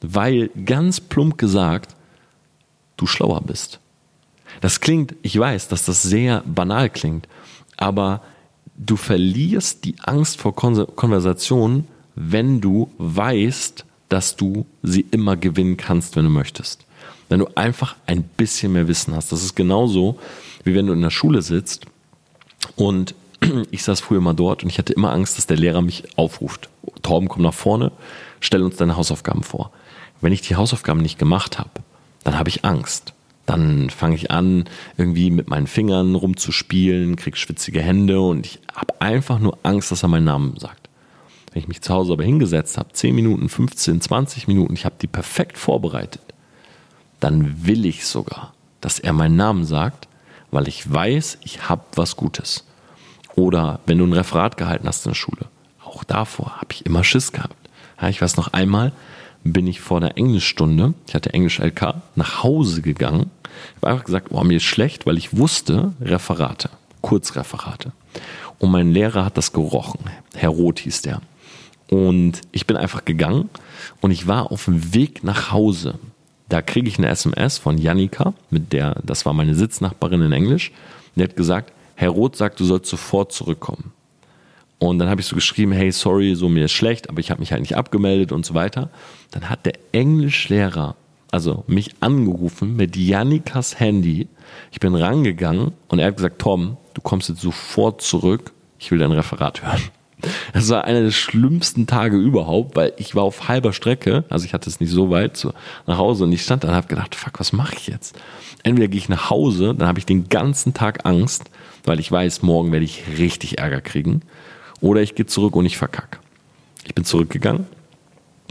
Weil ganz plump gesagt, du schlauer bist. Das klingt, ich weiß, dass das sehr banal klingt, aber du verlierst die Angst vor Konversationen, wenn du weißt, dass du sie immer gewinnen kannst, wenn du möchtest. Wenn du einfach ein bisschen mehr Wissen hast. Das ist genauso, wie wenn du in der Schule sitzt und ich saß früher mal dort und ich hatte immer Angst, dass der Lehrer mich aufruft. Torben, komm nach vorne, stell uns deine Hausaufgaben vor. Wenn ich die Hausaufgaben nicht gemacht habe, dann habe ich Angst. Dann fange ich an, irgendwie mit meinen Fingern rumzuspielen, krieg schwitzige Hände und ich habe einfach nur Angst, dass er meinen Namen sagt. Wenn ich mich zu Hause aber hingesetzt habe, 10 Minuten, 15, 20 Minuten, ich habe die perfekt vorbereitet, dann will ich sogar, dass er meinen Namen sagt, weil ich weiß, ich habe was Gutes. Oder wenn du ein Referat gehalten hast in der Schule. Auch davor habe ich immer Schiss gehabt. Ja, ich weiß noch einmal, bin ich vor der Englischstunde, ich hatte Englisch LK, nach Hause gegangen. Ich habe einfach gesagt, oh, mir ist schlecht, weil ich wusste, Referate, Kurzreferate. Und mein Lehrer hat das gerochen. Herr Roth hieß der. Und ich bin einfach gegangen und ich war auf dem Weg nach Hause. Da kriege ich eine SMS von Janika, mit der, das war meine Sitznachbarin in Englisch. Die hat gesagt, Herr Roth sagt, du sollst sofort zurückkommen. Und dann habe ich so geschrieben, hey, sorry, so mir ist schlecht, aber ich habe mich halt nicht abgemeldet und so weiter. Dann hat der Englischlehrer also mich angerufen mit Jannikas Handy. Ich bin rangegangen und er hat gesagt, Tom, du kommst jetzt sofort zurück. Ich will dein Referat hören. Das war einer der schlimmsten Tage überhaupt, weil ich war auf halber Strecke, also ich hatte es nicht so weit zu, nach Hause und ich stand da und habe gedacht, fuck, was mache ich jetzt? Entweder gehe ich nach Hause, dann habe ich den ganzen Tag Angst, weil ich weiß, morgen werde ich richtig Ärger kriegen. Oder ich gehe zurück und ich verkacke. Ich bin zurückgegangen.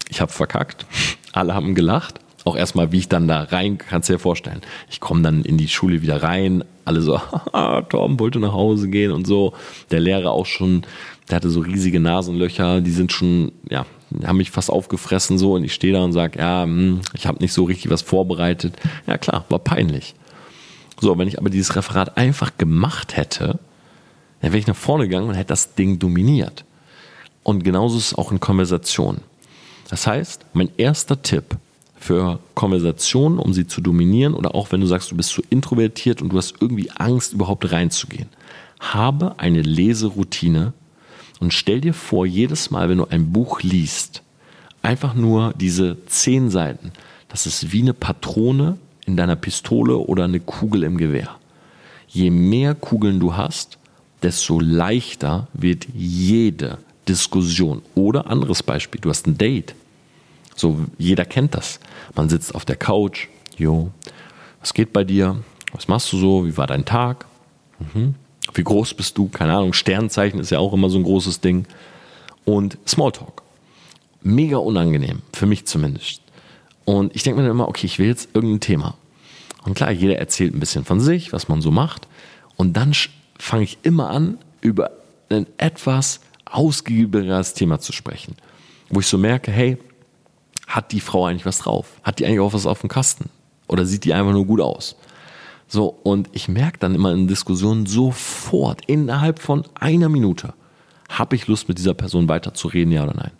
Ich habe verkackt. Alle haben gelacht. auch erstmal, wie ich dann da rein, kannst du dir vorstellen. Ich komme dann in die Schule wieder rein, alle so, Tom wollte nach Hause gehen und so. Der Lehrer auch schon, der hatte so riesige Nasenlöcher, die sind schon, ja, haben mich fast aufgefressen so und ich stehe da und sage, ja, hm, ich habe nicht so richtig was vorbereitet. Ja klar, war peinlich. So, wenn ich aber dieses Referat einfach gemacht hätte, dann wäre ich nach vorne gegangen und hätte das Ding dominiert. Und genauso ist es auch in Konversationen. Das heißt, mein erster Tipp für Konversationen, um sie zu dominieren, oder auch wenn du sagst, du bist zu introvertiert und du hast irgendwie Angst, überhaupt reinzugehen, habe eine Leseroutine und stell dir vor, jedes Mal, wenn du ein Buch liest, einfach nur diese zehn Seiten, das ist wie eine Patrone in deiner Pistole oder eine Kugel im Gewehr. Je mehr Kugeln du hast, desto leichter wird jede Diskussion. Oder anderes Beispiel, du hast ein Date. So, jeder kennt das. Man sitzt auf der Couch, jo, was geht bei dir? Was machst du so? Wie war dein Tag? Mhm. Wie groß bist du? Keine Ahnung. Sternzeichen ist ja auch immer so ein großes Ding. Und Smalltalk. Mega unangenehm, für mich zumindest. Und ich denke mir dann immer, okay, ich will jetzt irgendein Thema. Und klar, jeder erzählt ein bisschen von sich, was man so macht. Und dann fange ich immer an, über ein etwas ausgiebigeres Thema zu sprechen. Wo ich so merke, hey, hat die Frau eigentlich was drauf? Hat die eigentlich auch was auf dem Kasten? Oder sieht die einfach nur gut aus? So, und ich merke dann immer in Diskussionen sofort, innerhalb von einer Minute, habe ich Lust mit dieser Person weiterzureden, ja oder nein?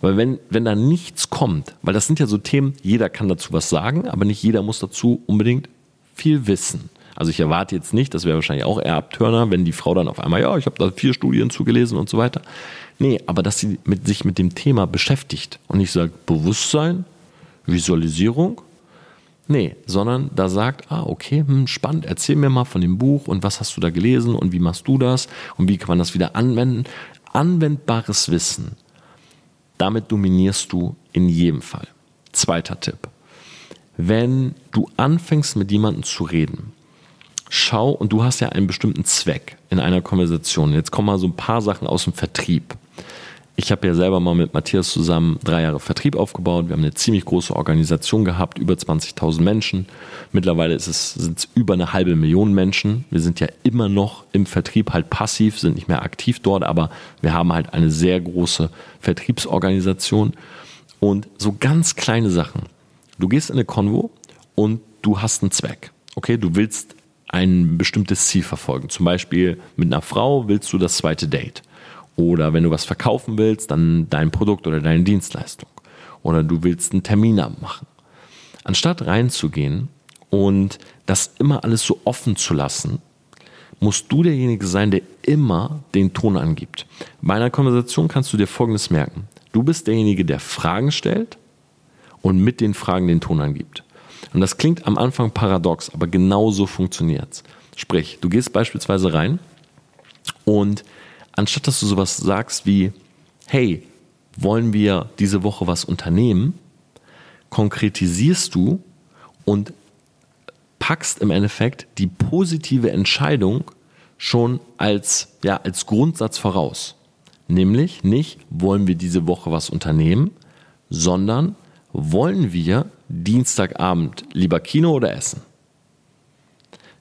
Weil wenn, wenn da nichts kommt, weil das sind ja so Themen, jeder kann dazu was sagen, aber nicht jeder muss dazu unbedingt viel wissen. Also ich erwarte jetzt nicht, das wäre wahrscheinlich auch eher Abtörner, wenn die Frau dann auf einmal, ja, ich habe da vier Studien zugelesen und so weiter. Nee, aber dass sie mit, sich mit dem Thema beschäftigt und nicht sagt Bewusstsein, Visualisierung, Nee, sondern da sagt, ah, okay, hm, spannend, erzähl mir mal von dem Buch und was hast du da gelesen und wie machst du das und wie kann man das wieder anwenden. Anwendbares Wissen damit dominierst du in jedem Fall. Zweiter Tipp. Wenn du anfängst mit jemandem zu reden, schau, und du hast ja einen bestimmten Zweck in einer Konversation. Jetzt kommen mal so ein paar Sachen aus dem Vertrieb. Ich habe ja selber mal mit Matthias zusammen drei Jahre Vertrieb aufgebaut. Wir haben eine ziemlich große Organisation gehabt, über 20.000 Menschen. Mittlerweile ist es, sind es über eine halbe Million Menschen. Wir sind ja immer noch im Vertrieb halt passiv, sind nicht mehr aktiv dort, aber wir haben halt eine sehr große Vertriebsorganisation. Und so ganz kleine Sachen. Du gehst in eine Konvo und du hast einen Zweck. Okay, du willst ein bestimmtes Ziel verfolgen. Zum Beispiel mit einer Frau willst du das zweite Date. Oder wenn du was verkaufen willst, dann dein Produkt oder deine Dienstleistung. Oder du willst einen Termin abmachen. Anstatt reinzugehen und das immer alles so offen zu lassen, musst du derjenige sein, der immer den Ton angibt. Bei einer Konversation kannst du dir Folgendes merken. Du bist derjenige, der Fragen stellt und mit den Fragen den Ton angibt. Und das klingt am Anfang paradox, aber genauso funktioniert es. Sprich, du gehst beispielsweise rein und anstatt dass du sowas sagst wie, hey, wollen wir diese Woche was unternehmen, konkretisierst du und packst im Endeffekt die positive Entscheidung schon als, ja, als Grundsatz voraus. Nämlich nicht, wollen wir diese Woche was unternehmen, sondern wollen wir Dienstagabend lieber Kino oder Essen?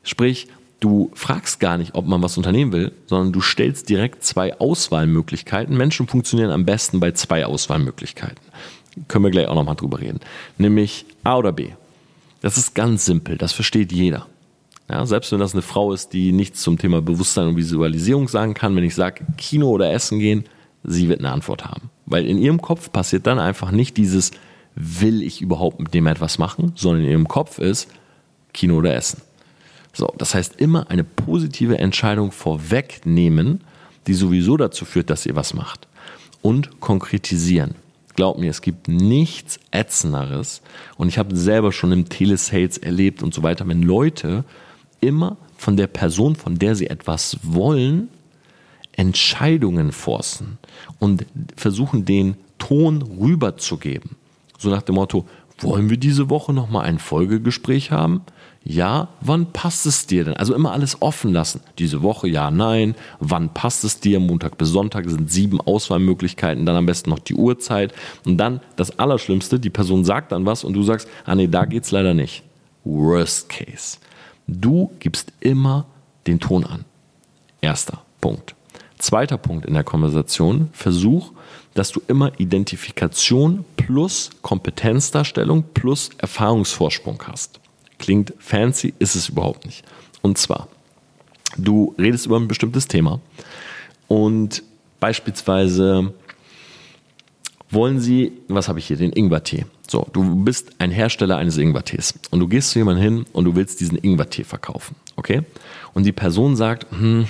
Sprich, Du fragst gar nicht, ob man was unternehmen will, sondern du stellst direkt zwei Auswahlmöglichkeiten. Menschen funktionieren am besten bei zwei Auswahlmöglichkeiten. Können wir gleich auch nochmal drüber reden. Nämlich A oder B. Das ist ganz simpel, das versteht jeder. Ja, selbst wenn das eine Frau ist, die nichts zum Thema Bewusstsein und Visualisierung sagen kann, wenn ich sage Kino oder Essen gehen, sie wird eine Antwort haben. Weil in ihrem Kopf passiert dann einfach nicht dieses, will ich überhaupt mit dem etwas machen, sondern in ihrem Kopf ist Kino oder Essen. So, das heißt immer eine positive Entscheidung vorwegnehmen, die sowieso dazu führt, dass ihr was macht. Und konkretisieren. Glaub mir, es gibt nichts Ätzenderes. Und ich habe selber schon im Telesales erlebt und so weiter, wenn Leute immer von der Person, von der sie etwas wollen, Entscheidungen forcen und versuchen, den Ton rüberzugeben. So nach dem Motto, wollen wir diese Woche nochmal ein Folgegespräch haben? Ja, wann passt es dir denn? Also immer alles offen lassen. Diese Woche ja, nein. Wann passt es dir? Montag bis Sonntag sind sieben Auswahlmöglichkeiten, dann am besten noch die Uhrzeit. Und dann das Allerschlimmste, die Person sagt dann was und du sagst, ah nee, da geht's leider nicht. Worst case. Du gibst immer den Ton an. Erster Punkt. Zweiter Punkt in der Konversation, versuch, dass du immer Identifikation plus Kompetenzdarstellung plus Erfahrungsvorsprung hast. Klingt fancy, ist es überhaupt nicht. Und zwar, du redest über ein bestimmtes Thema und beispielsweise wollen sie, was habe ich hier, den Ingwertee. So, du bist ein Hersteller eines Ingwertees und du gehst zu jemandem hin und du willst diesen Ingwertee verkaufen, okay? Und die Person sagt, hm,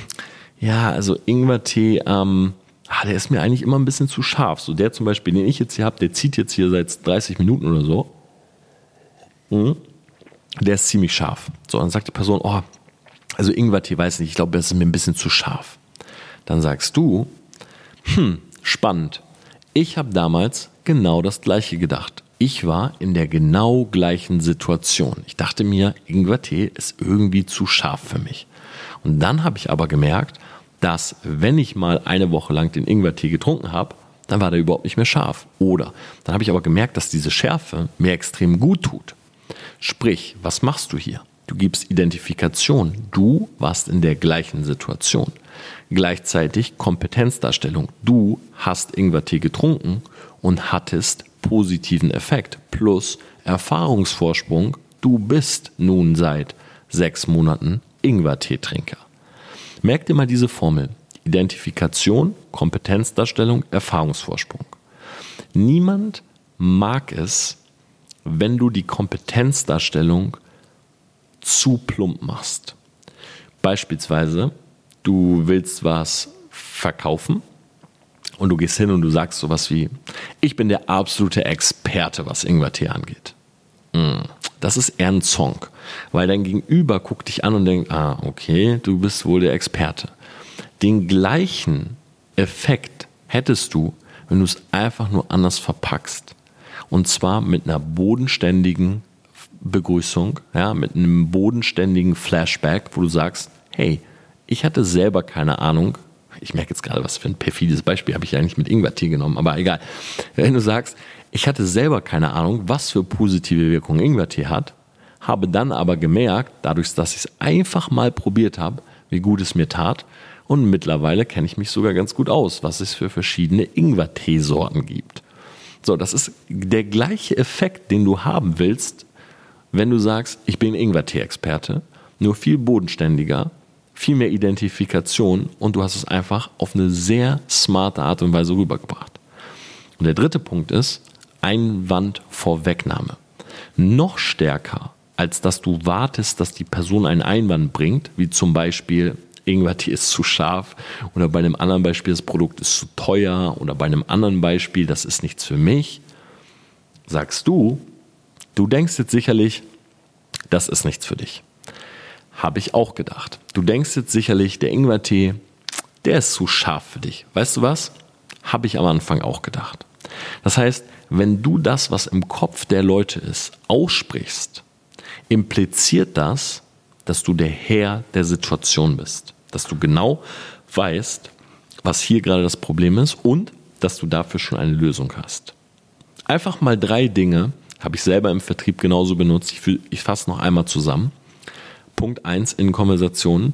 ja, also Ingwertee, ähm, ah, der ist mir eigentlich immer ein bisschen zu scharf. So der zum Beispiel, den ich jetzt hier habe, der zieht jetzt hier seit 30 Minuten oder so. Mhm der ist ziemlich scharf. So, dann sagt die Person, oh, also Ingwertee, weiß nicht, ich glaube, das ist mir ein bisschen zu scharf. Dann sagst du, hm, spannend. Ich habe damals genau das gleiche gedacht. Ich war in der genau gleichen Situation. Ich dachte mir, Ingwertee ist irgendwie zu scharf für mich. Und dann habe ich aber gemerkt, dass wenn ich mal eine Woche lang den Ingwertee getrunken habe, dann war der überhaupt nicht mehr scharf. Oder dann habe ich aber gemerkt, dass diese Schärfe mir extrem gut tut. Sprich, was machst du hier? Du gibst Identifikation. Du warst in der gleichen Situation. Gleichzeitig Kompetenzdarstellung. Du hast Ingwertee getrunken und hattest positiven Effekt. Plus Erfahrungsvorsprung. Du bist nun seit sechs Monaten Ingwerteetrinker. Merk dir mal diese Formel. Identifikation, Kompetenzdarstellung, Erfahrungsvorsprung. Niemand mag es, wenn du die Kompetenzdarstellung zu plump machst. Beispielsweise, du willst was verkaufen und du gehst hin und du sagst sowas wie, ich bin der absolute Experte, was Ingwertee angeht. Mm, das ist eher ein Song, weil dein Gegenüber guckt dich an und denkt, ah, okay, du bist wohl der Experte. Den gleichen Effekt hättest du, wenn du es einfach nur anders verpackst. Und zwar mit einer bodenständigen Begrüßung, ja, mit einem bodenständigen Flashback, wo du sagst, hey, ich hatte selber keine Ahnung. Ich merke jetzt gerade, was für ein perfides Beispiel habe ich eigentlich mit Ingwertee genommen, aber egal. Wenn du sagst, ich hatte selber keine Ahnung, was für positive Wirkung Ingwertee hat, habe dann aber gemerkt, dadurch, dass ich es einfach mal probiert habe, wie gut es mir tat. Und mittlerweile kenne ich mich sogar ganz gut aus, was es für verschiedene Ingwerteesorten gibt. So, das ist der gleiche Effekt, den du haben willst, wenn du sagst, ich bin Ingwertee-Experte, nur viel bodenständiger, viel mehr Identifikation und du hast es einfach auf eine sehr smarte Art und Weise rübergebracht. Und der dritte Punkt ist Einwandvorwegnahme. Noch stärker, als dass du wartest, dass die Person einen Einwand bringt, wie zum Beispiel, Ingwertee ist zu scharf oder bei einem anderen Beispiel, das Produkt ist zu teuer oder bei einem anderen Beispiel, das ist nichts für mich, sagst du, du denkst jetzt sicherlich, das ist nichts für dich. Habe ich auch gedacht. Du denkst jetzt sicherlich, der Ingwertee, der ist zu scharf für dich. Weißt du was? Habe ich am Anfang auch gedacht. Das heißt, wenn du das, was im Kopf der Leute ist, aussprichst, impliziert das, dass du der Herr der Situation bist dass du genau weißt, was hier gerade das Problem ist und dass du dafür schon eine Lösung hast. Einfach mal drei Dinge, habe ich selber im Vertrieb genauso benutzt. Ich, ich fasse noch einmal zusammen. Punkt eins in Konversationen.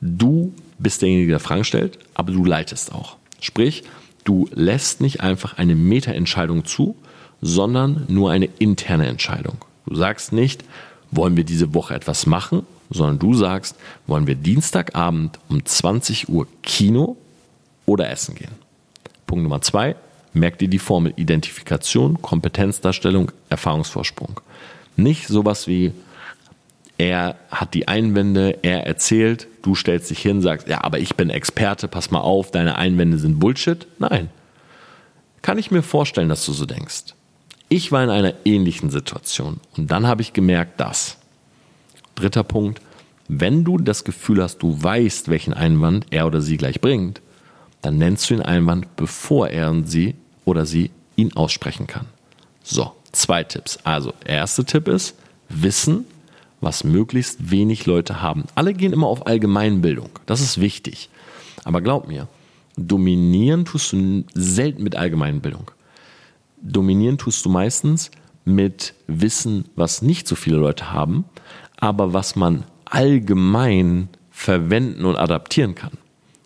Du bist derjenige, der Fragen stellt, aber du leitest auch. Sprich, du lässt nicht einfach eine Meta-Entscheidung zu, sondern nur eine interne Entscheidung. Du sagst nicht, wollen wir diese Woche etwas machen, sondern du sagst, wollen wir Dienstagabend um 20 Uhr Kino oder essen gehen. Punkt Nummer zwei, merk dir die Formel Identifikation, Kompetenzdarstellung, Erfahrungsvorsprung. Nicht sowas wie, er hat die Einwände, er erzählt, du stellst dich hin, sagst, ja, aber ich bin Experte, pass mal auf, deine Einwände sind Bullshit. Nein. Kann ich mir vorstellen, dass du so denkst. Ich war in einer ähnlichen Situation und dann habe ich gemerkt, dass Dritter Punkt, wenn du das Gefühl hast, du weißt, welchen Einwand er oder sie gleich bringt, dann nennst du den Einwand, bevor er und sie oder sie ihn aussprechen kann. So, zwei Tipps. Also, erster Tipp ist Wissen, was möglichst wenig Leute haben. Alle gehen immer auf Allgemeinbildung. Das ist wichtig. Aber glaub mir, dominieren tust du selten mit Allgemeinbildung. Dominieren tust du meistens mit Wissen, was nicht so viele Leute haben, aber was man allgemein verwenden und adaptieren kann.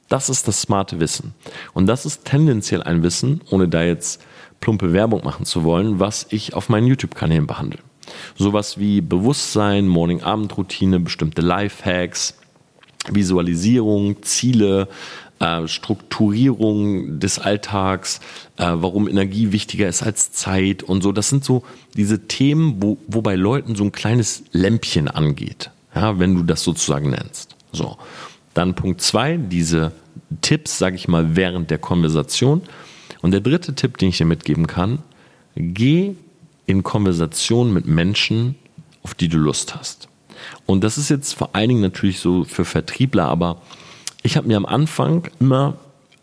Das ist das smarte Wissen. Und das ist tendenziell ein Wissen, ohne da jetzt plumpe Werbung machen zu wollen, was ich auf meinen YouTube-Kanälen behandle. Sowas wie Bewusstsein, Morning-Abend-Routine, bestimmte Lifehacks, Visualisierung, Ziele, äh, Strukturierung des Alltags, äh, warum Energie wichtiger ist als Zeit und so. Das sind so diese Themen, wo, wo bei Leuten so ein kleines Lämpchen angeht, ja, wenn du das sozusagen nennst. So. Dann Punkt zwei, diese Tipps, sage ich mal, während der Konversation. Und der dritte Tipp, den ich dir mitgeben kann, geh in Konversation mit Menschen, auf die du Lust hast. Und das ist jetzt vor allen Dingen natürlich so für Vertriebler, aber ich habe mir am Anfang immer,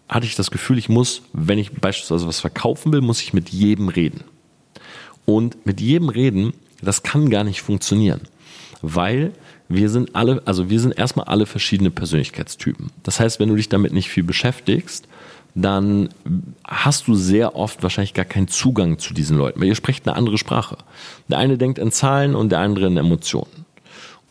hatte ich das Gefühl, ich muss, wenn ich beispielsweise was verkaufen will, muss ich mit jedem reden. Und mit jedem reden, das kann gar nicht funktionieren, weil wir sind alle, also wir sind erstmal alle verschiedene Persönlichkeitstypen. Das heißt, wenn du dich damit nicht viel beschäftigst, dann hast du sehr oft wahrscheinlich gar keinen Zugang zu diesen Leuten, weil ihr sprecht eine andere Sprache. Der eine denkt in Zahlen und der andere in Emotionen.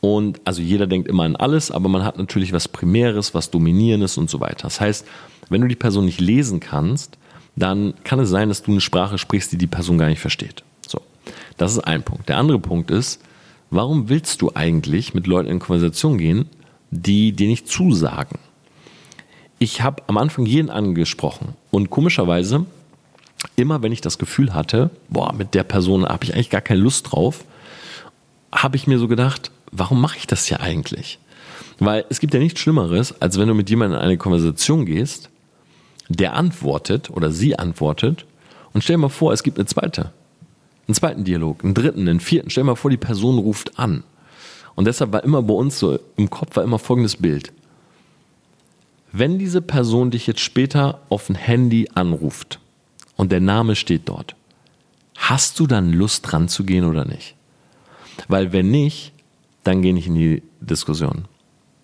Und also jeder denkt immer an alles, aber man hat natürlich was Primäres, was Dominierendes und so weiter. Das heißt, wenn du die Person nicht lesen kannst, dann kann es sein, dass du eine Sprache sprichst, die die Person gar nicht versteht. So, das ist ein Punkt. Der andere Punkt ist, warum willst du eigentlich mit Leuten in Konversation gehen, die dir nicht zusagen? ich habe am Anfang jeden angesprochen und komischerweise immer, wenn ich das Gefühl hatte, boah, mit der Person habe ich eigentlich gar keine Lust drauf, habe ich mir so gedacht, warum mache ich das hier eigentlich? Weil es gibt ja nichts Schlimmeres, als wenn du mit jemandem in eine Konversation gehst, der antwortet oder sie antwortet und stell dir mal vor, es gibt eine zweite, einen zweiten Dialog, einen dritten, einen vierten. Stell dir mal vor, die Person ruft an. Und deshalb war immer bei uns so im Kopf war immer folgendes Bild. Wenn diese Person dich jetzt später auf ein Handy anruft und der Name steht dort, hast du dann Lust dran zu gehen oder nicht? Weil wenn nicht, dann geh nicht in die Diskussion.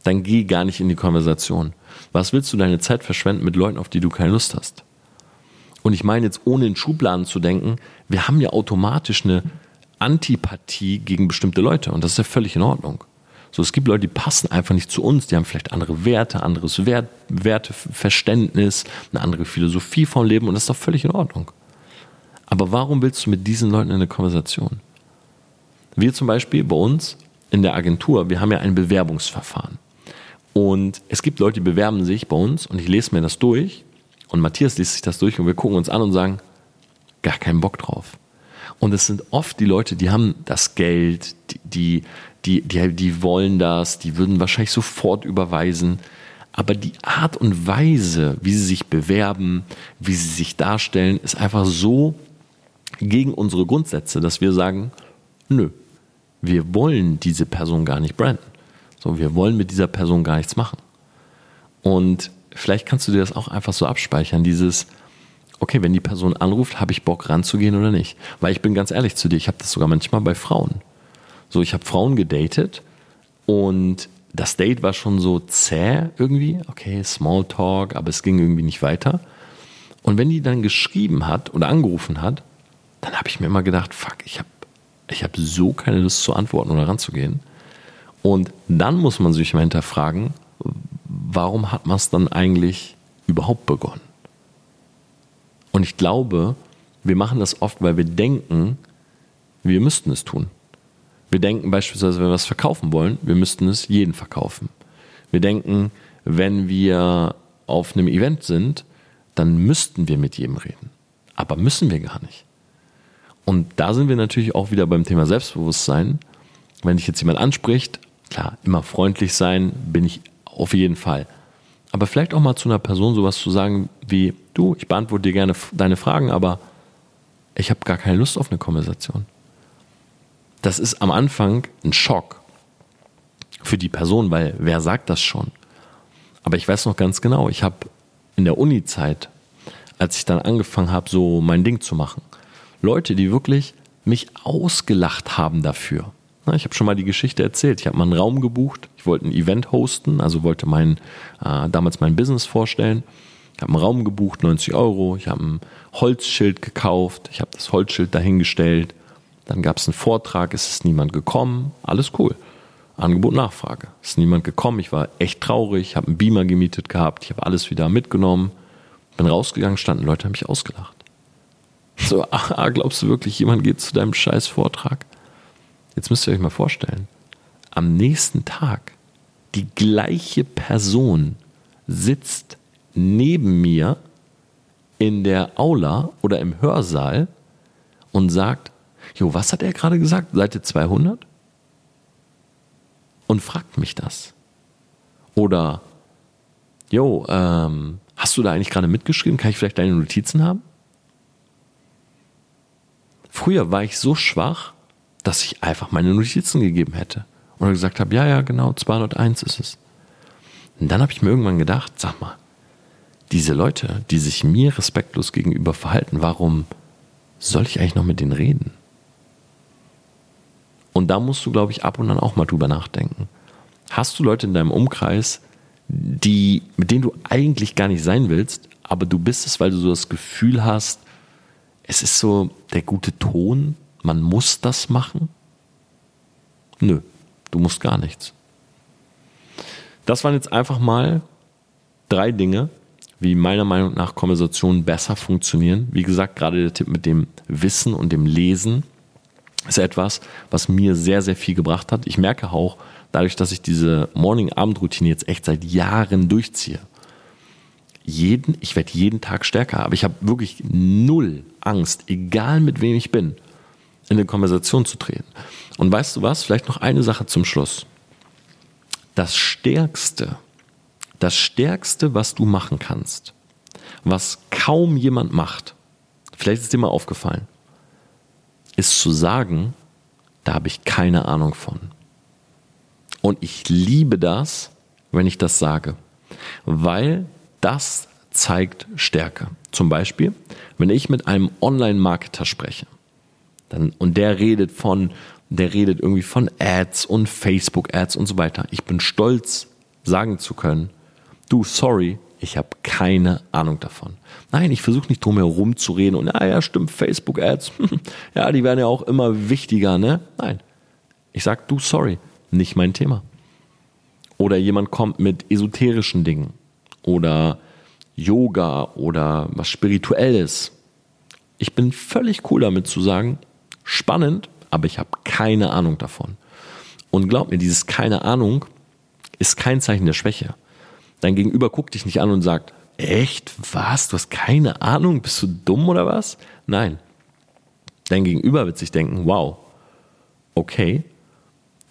Dann geh gar nicht in die Konversation. Was willst du deine Zeit verschwenden mit Leuten, auf die du keine Lust hast? Und ich meine jetzt, ohne in Schubladen zu denken, wir haben ja automatisch eine Antipathie gegen bestimmte Leute und das ist ja völlig in Ordnung. So, es gibt Leute, die passen einfach nicht zu uns, die haben vielleicht andere Werte, anderes Wert, Werteverständnis, eine andere Philosophie vom Leben und das ist doch völlig in Ordnung. Aber warum willst du mit diesen Leuten in eine Konversation? Wir zum Beispiel bei uns in der Agentur, wir haben ja ein Bewerbungsverfahren. Und es gibt Leute, die bewerben sich bei uns und ich lese mir das durch und Matthias liest sich das durch und wir gucken uns an und sagen, gar keinen Bock drauf. Und es sind oft die Leute, die haben das Geld, die, die, die, die, die wollen das, die würden wahrscheinlich sofort überweisen. Aber die Art und Weise, wie sie sich bewerben, wie sie sich darstellen, ist einfach so gegen unsere Grundsätze, dass wir sagen, nö, wir wollen diese Person gar nicht branden. So, wir wollen mit dieser Person gar nichts machen. Und vielleicht kannst du dir das auch einfach so abspeichern, dieses, okay, wenn die Person anruft, habe ich Bock ranzugehen oder nicht? Weil ich bin ganz ehrlich zu dir, ich habe das sogar manchmal bei Frauen. So, ich habe Frauen gedatet und das Date war schon so zäh irgendwie. Okay, Smalltalk, aber es ging irgendwie nicht weiter. Und wenn die dann geschrieben hat oder angerufen hat, dann habe ich mir immer gedacht, fuck, ich habe ich hab so keine Lust zu antworten oder ranzugehen. Und dann muss man sich mal hinterfragen, warum hat man es dann eigentlich überhaupt begonnen? Und ich glaube, wir machen das oft, weil wir denken, wir müssten es tun. Wir denken beispielsweise, wenn wir was verkaufen wollen, wir müssten es jeden verkaufen. Wir denken, wenn wir auf einem Event sind, dann müssten wir mit jedem reden. Aber müssen wir gar nicht. Und da sind wir natürlich auch wieder beim Thema Selbstbewusstsein. Wenn dich jetzt jemand anspricht, klar, immer freundlich sein, bin ich auf jeden Fall. Aber vielleicht auch mal zu einer Person sowas zu sagen wie, du, ich beantworte dir gerne deine Fragen, aber ich habe gar keine Lust auf eine Konversation das ist am Anfang ein Schock für die Person, weil wer sagt das schon? Aber ich weiß noch ganz genau, ich habe in der Uni-Zeit, als ich dann angefangen habe, so mein Ding zu machen, Leute, die wirklich mich ausgelacht haben dafür. Ich habe schon mal die Geschichte erzählt. Ich habe mal einen Raum gebucht. Ich wollte ein Event hosten, also wollte mein, äh, damals mein Business vorstellen. Ich habe einen Raum gebucht, 90 Euro. Ich habe ein Holzschild gekauft. Ich habe das Holzschild dahingestellt. Dann gab es einen Vortrag. Es ist niemand gekommen. Alles cool. Angebot, Nachfrage. Es ist niemand gekommen. Ich war echt traurig. Ich habe einen Beamer gemietet gehabt. Ich habe alles wieder mitgenommen. Bin rausgegangen, standen Leute, haben mich ausgelacht. So, ah, glaubst du wirklich, jemand geht zu deinem scheiß Vortrag? Jetzt müsst ihr euch mal vorstellen, am nächsten Tag die gleiche Person sitzt neben mir in der Aula oder im Hörsaal und sagt, Jo, was hat er gerade gesagt? Seite 200? Und fragt mich das. Oder, Jo, ähm, hast du da eigentlich gerade mitgeschrieben? Kann ich vielleicht deine Notizen haben? Früher war ich so schwach, dass ich einfach meine Notizen gegeben hätte. Und gesagt habe, ja, ja, genau, 201 ist es. Und dann habe ich mir irgendwann gedacht, sag mal, diese Leute, die sich mir respektlos gegenüber verhalten, warum soll ich eigentlich noch mit denen reden? Und da musst du, glaube ich, ab und an auch mal drüber nachdenken. Hast du Leute in deinem Umkreis, die, mit denen du eigentlich gar nicht sein willst, aber du bist es, weil du so das Gefühl hast, es ist so der gute Ton, man muss das machen? Nö, du musst gar nichts. Das waren jetzt einfach mal drei Dinge, wie meiner Meinung nach Konversationen besser funktionieren. Wie gesagt, gerade der Tipp mit dem Wissen und dem Lesen ist etwas, was mir sehr, sehr viel gebracht hat. Ich merke auch, dadurch, dass ich diese Morning-Abend-Routine jetzt echt seit Jahren durchziehe, jeden, ich werde jeden Tag stärker, aber ich habe wirklich null Angst, egal mit wem ich bin, in eine Konversation zu treten. Und weißt du was? Vielleicht noch eine Sache zum Schluss. Das Stärkste, das Stärkste, was du machen kannst, was kaum jemand macht, vielleicht ist dir mal aufgefallen, ist zu sagen, da habe ich keine Ahnung von. Und ich liebe das, wenn ich das sage, weil das zeigt Stärke. Zum Beispiel, wenn ich mit einem Online-Marketer spreche dann, und der redet von, der redet irgendwie von Ads und Facebook-Ads und so weiter. Ich bin stolz, sagen zu können, du, sorry, ich habe keine Ahnung davon. Nein, ich versuche nicht drum herum zu reden und, ja, ja, stimmt, Facebook-Ads, ja, die werden ja auch immer wichtiger, ne? Nein. Ich sag, du, sorry, nicht mein Thema. Oder jemand kommt mit esoterischen Dingen oder Yoga oder was Spirituelles. Ich bin völlig cool damit zu sagen, spannend, aber ich habe keine Ahnung davon. Und glaub mir, dieses keine Ahnung ist kein Zeichen der Schwäche. Dein Gegenüber guckt dich nicht an und sagt, echt, was, du hast keine Ahnung, bist du dumm oder was? Nein. Dein Gegenüber wird sich denken, wow, okay,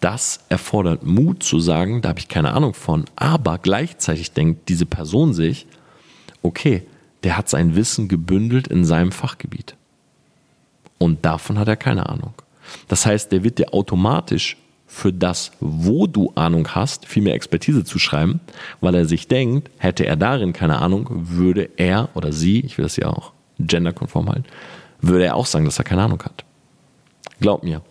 das erfordert Mut zu sagen, da habe ich keine Ahnung von, aber gleichzeitig denkt diese Person sich, okay, der hat sein Wissen gebündelt in seinem Fachgebiet. Und davon hat er keine Ahnung. Das heißt, der wird dir automatisch für das, wo du Ahnung hast, viel mehr Expertise zuschreiben, weil er sich denkt, hätte er darin keine Ahnung, würde er oder sie, ich will das ja auch genderkonform halten, würde er auch sagen, dass er keine Ahnung hat. Glaub mir,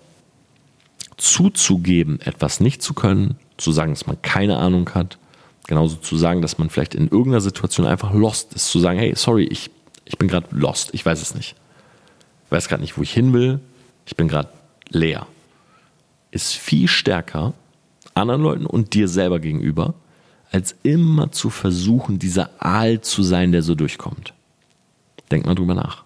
zuzugeben, etwas nicht zu können, zu sagen, dass man keine Ahnung hat, genauso zu sagen, dass man vielleicht in irgendeiner Situation einfach lost ist, zu sagen, hey, sorry, ich, ich bin gerade lost, ich weiß es nicht. Ich weiß gerade nicht, wo ich hin will, ich bin gerade leer. Ist viel stärker anderen Leuten und dir selber gegenüber, als immer zu versuchen, dieser Aal zu sein, der so durchkommt. Denk mal drüber nach.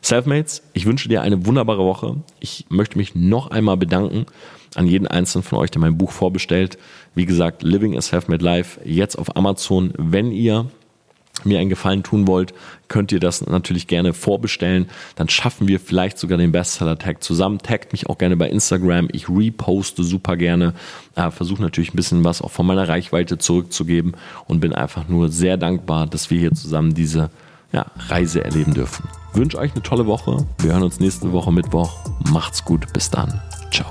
Selfmates, ich wünsche dir eine wunderbare Woche. Ich möchte mich noch einmal bedanken an jeden einzelnen von euch, der mein Buch vorbestellt. Wie gesagt, Living a Selfmade Life jetzt auf Amazon. Wenn ihr mir einen Gefallen tun wollt, könnt ihr das natürlich gerne vorbestellen. Dann schaffen wir vielleicht sogar den Bestseller-Tag zusammen. Taggt mich auch gerne bei Instagram. Ich reposte super gerne. Äh, Versuche natürlich ein bisschen was auch von meiner Reichweite zurückzugeben und bin einfach nur sehr dankbar, dass wir hier zusammen diese ja, Reise erleben dürfen. Ich wünsche euch eine tolle Woche. Wir hören uns nächste Woche Mittwoch. Macht's gut. Bis dann. Ciao.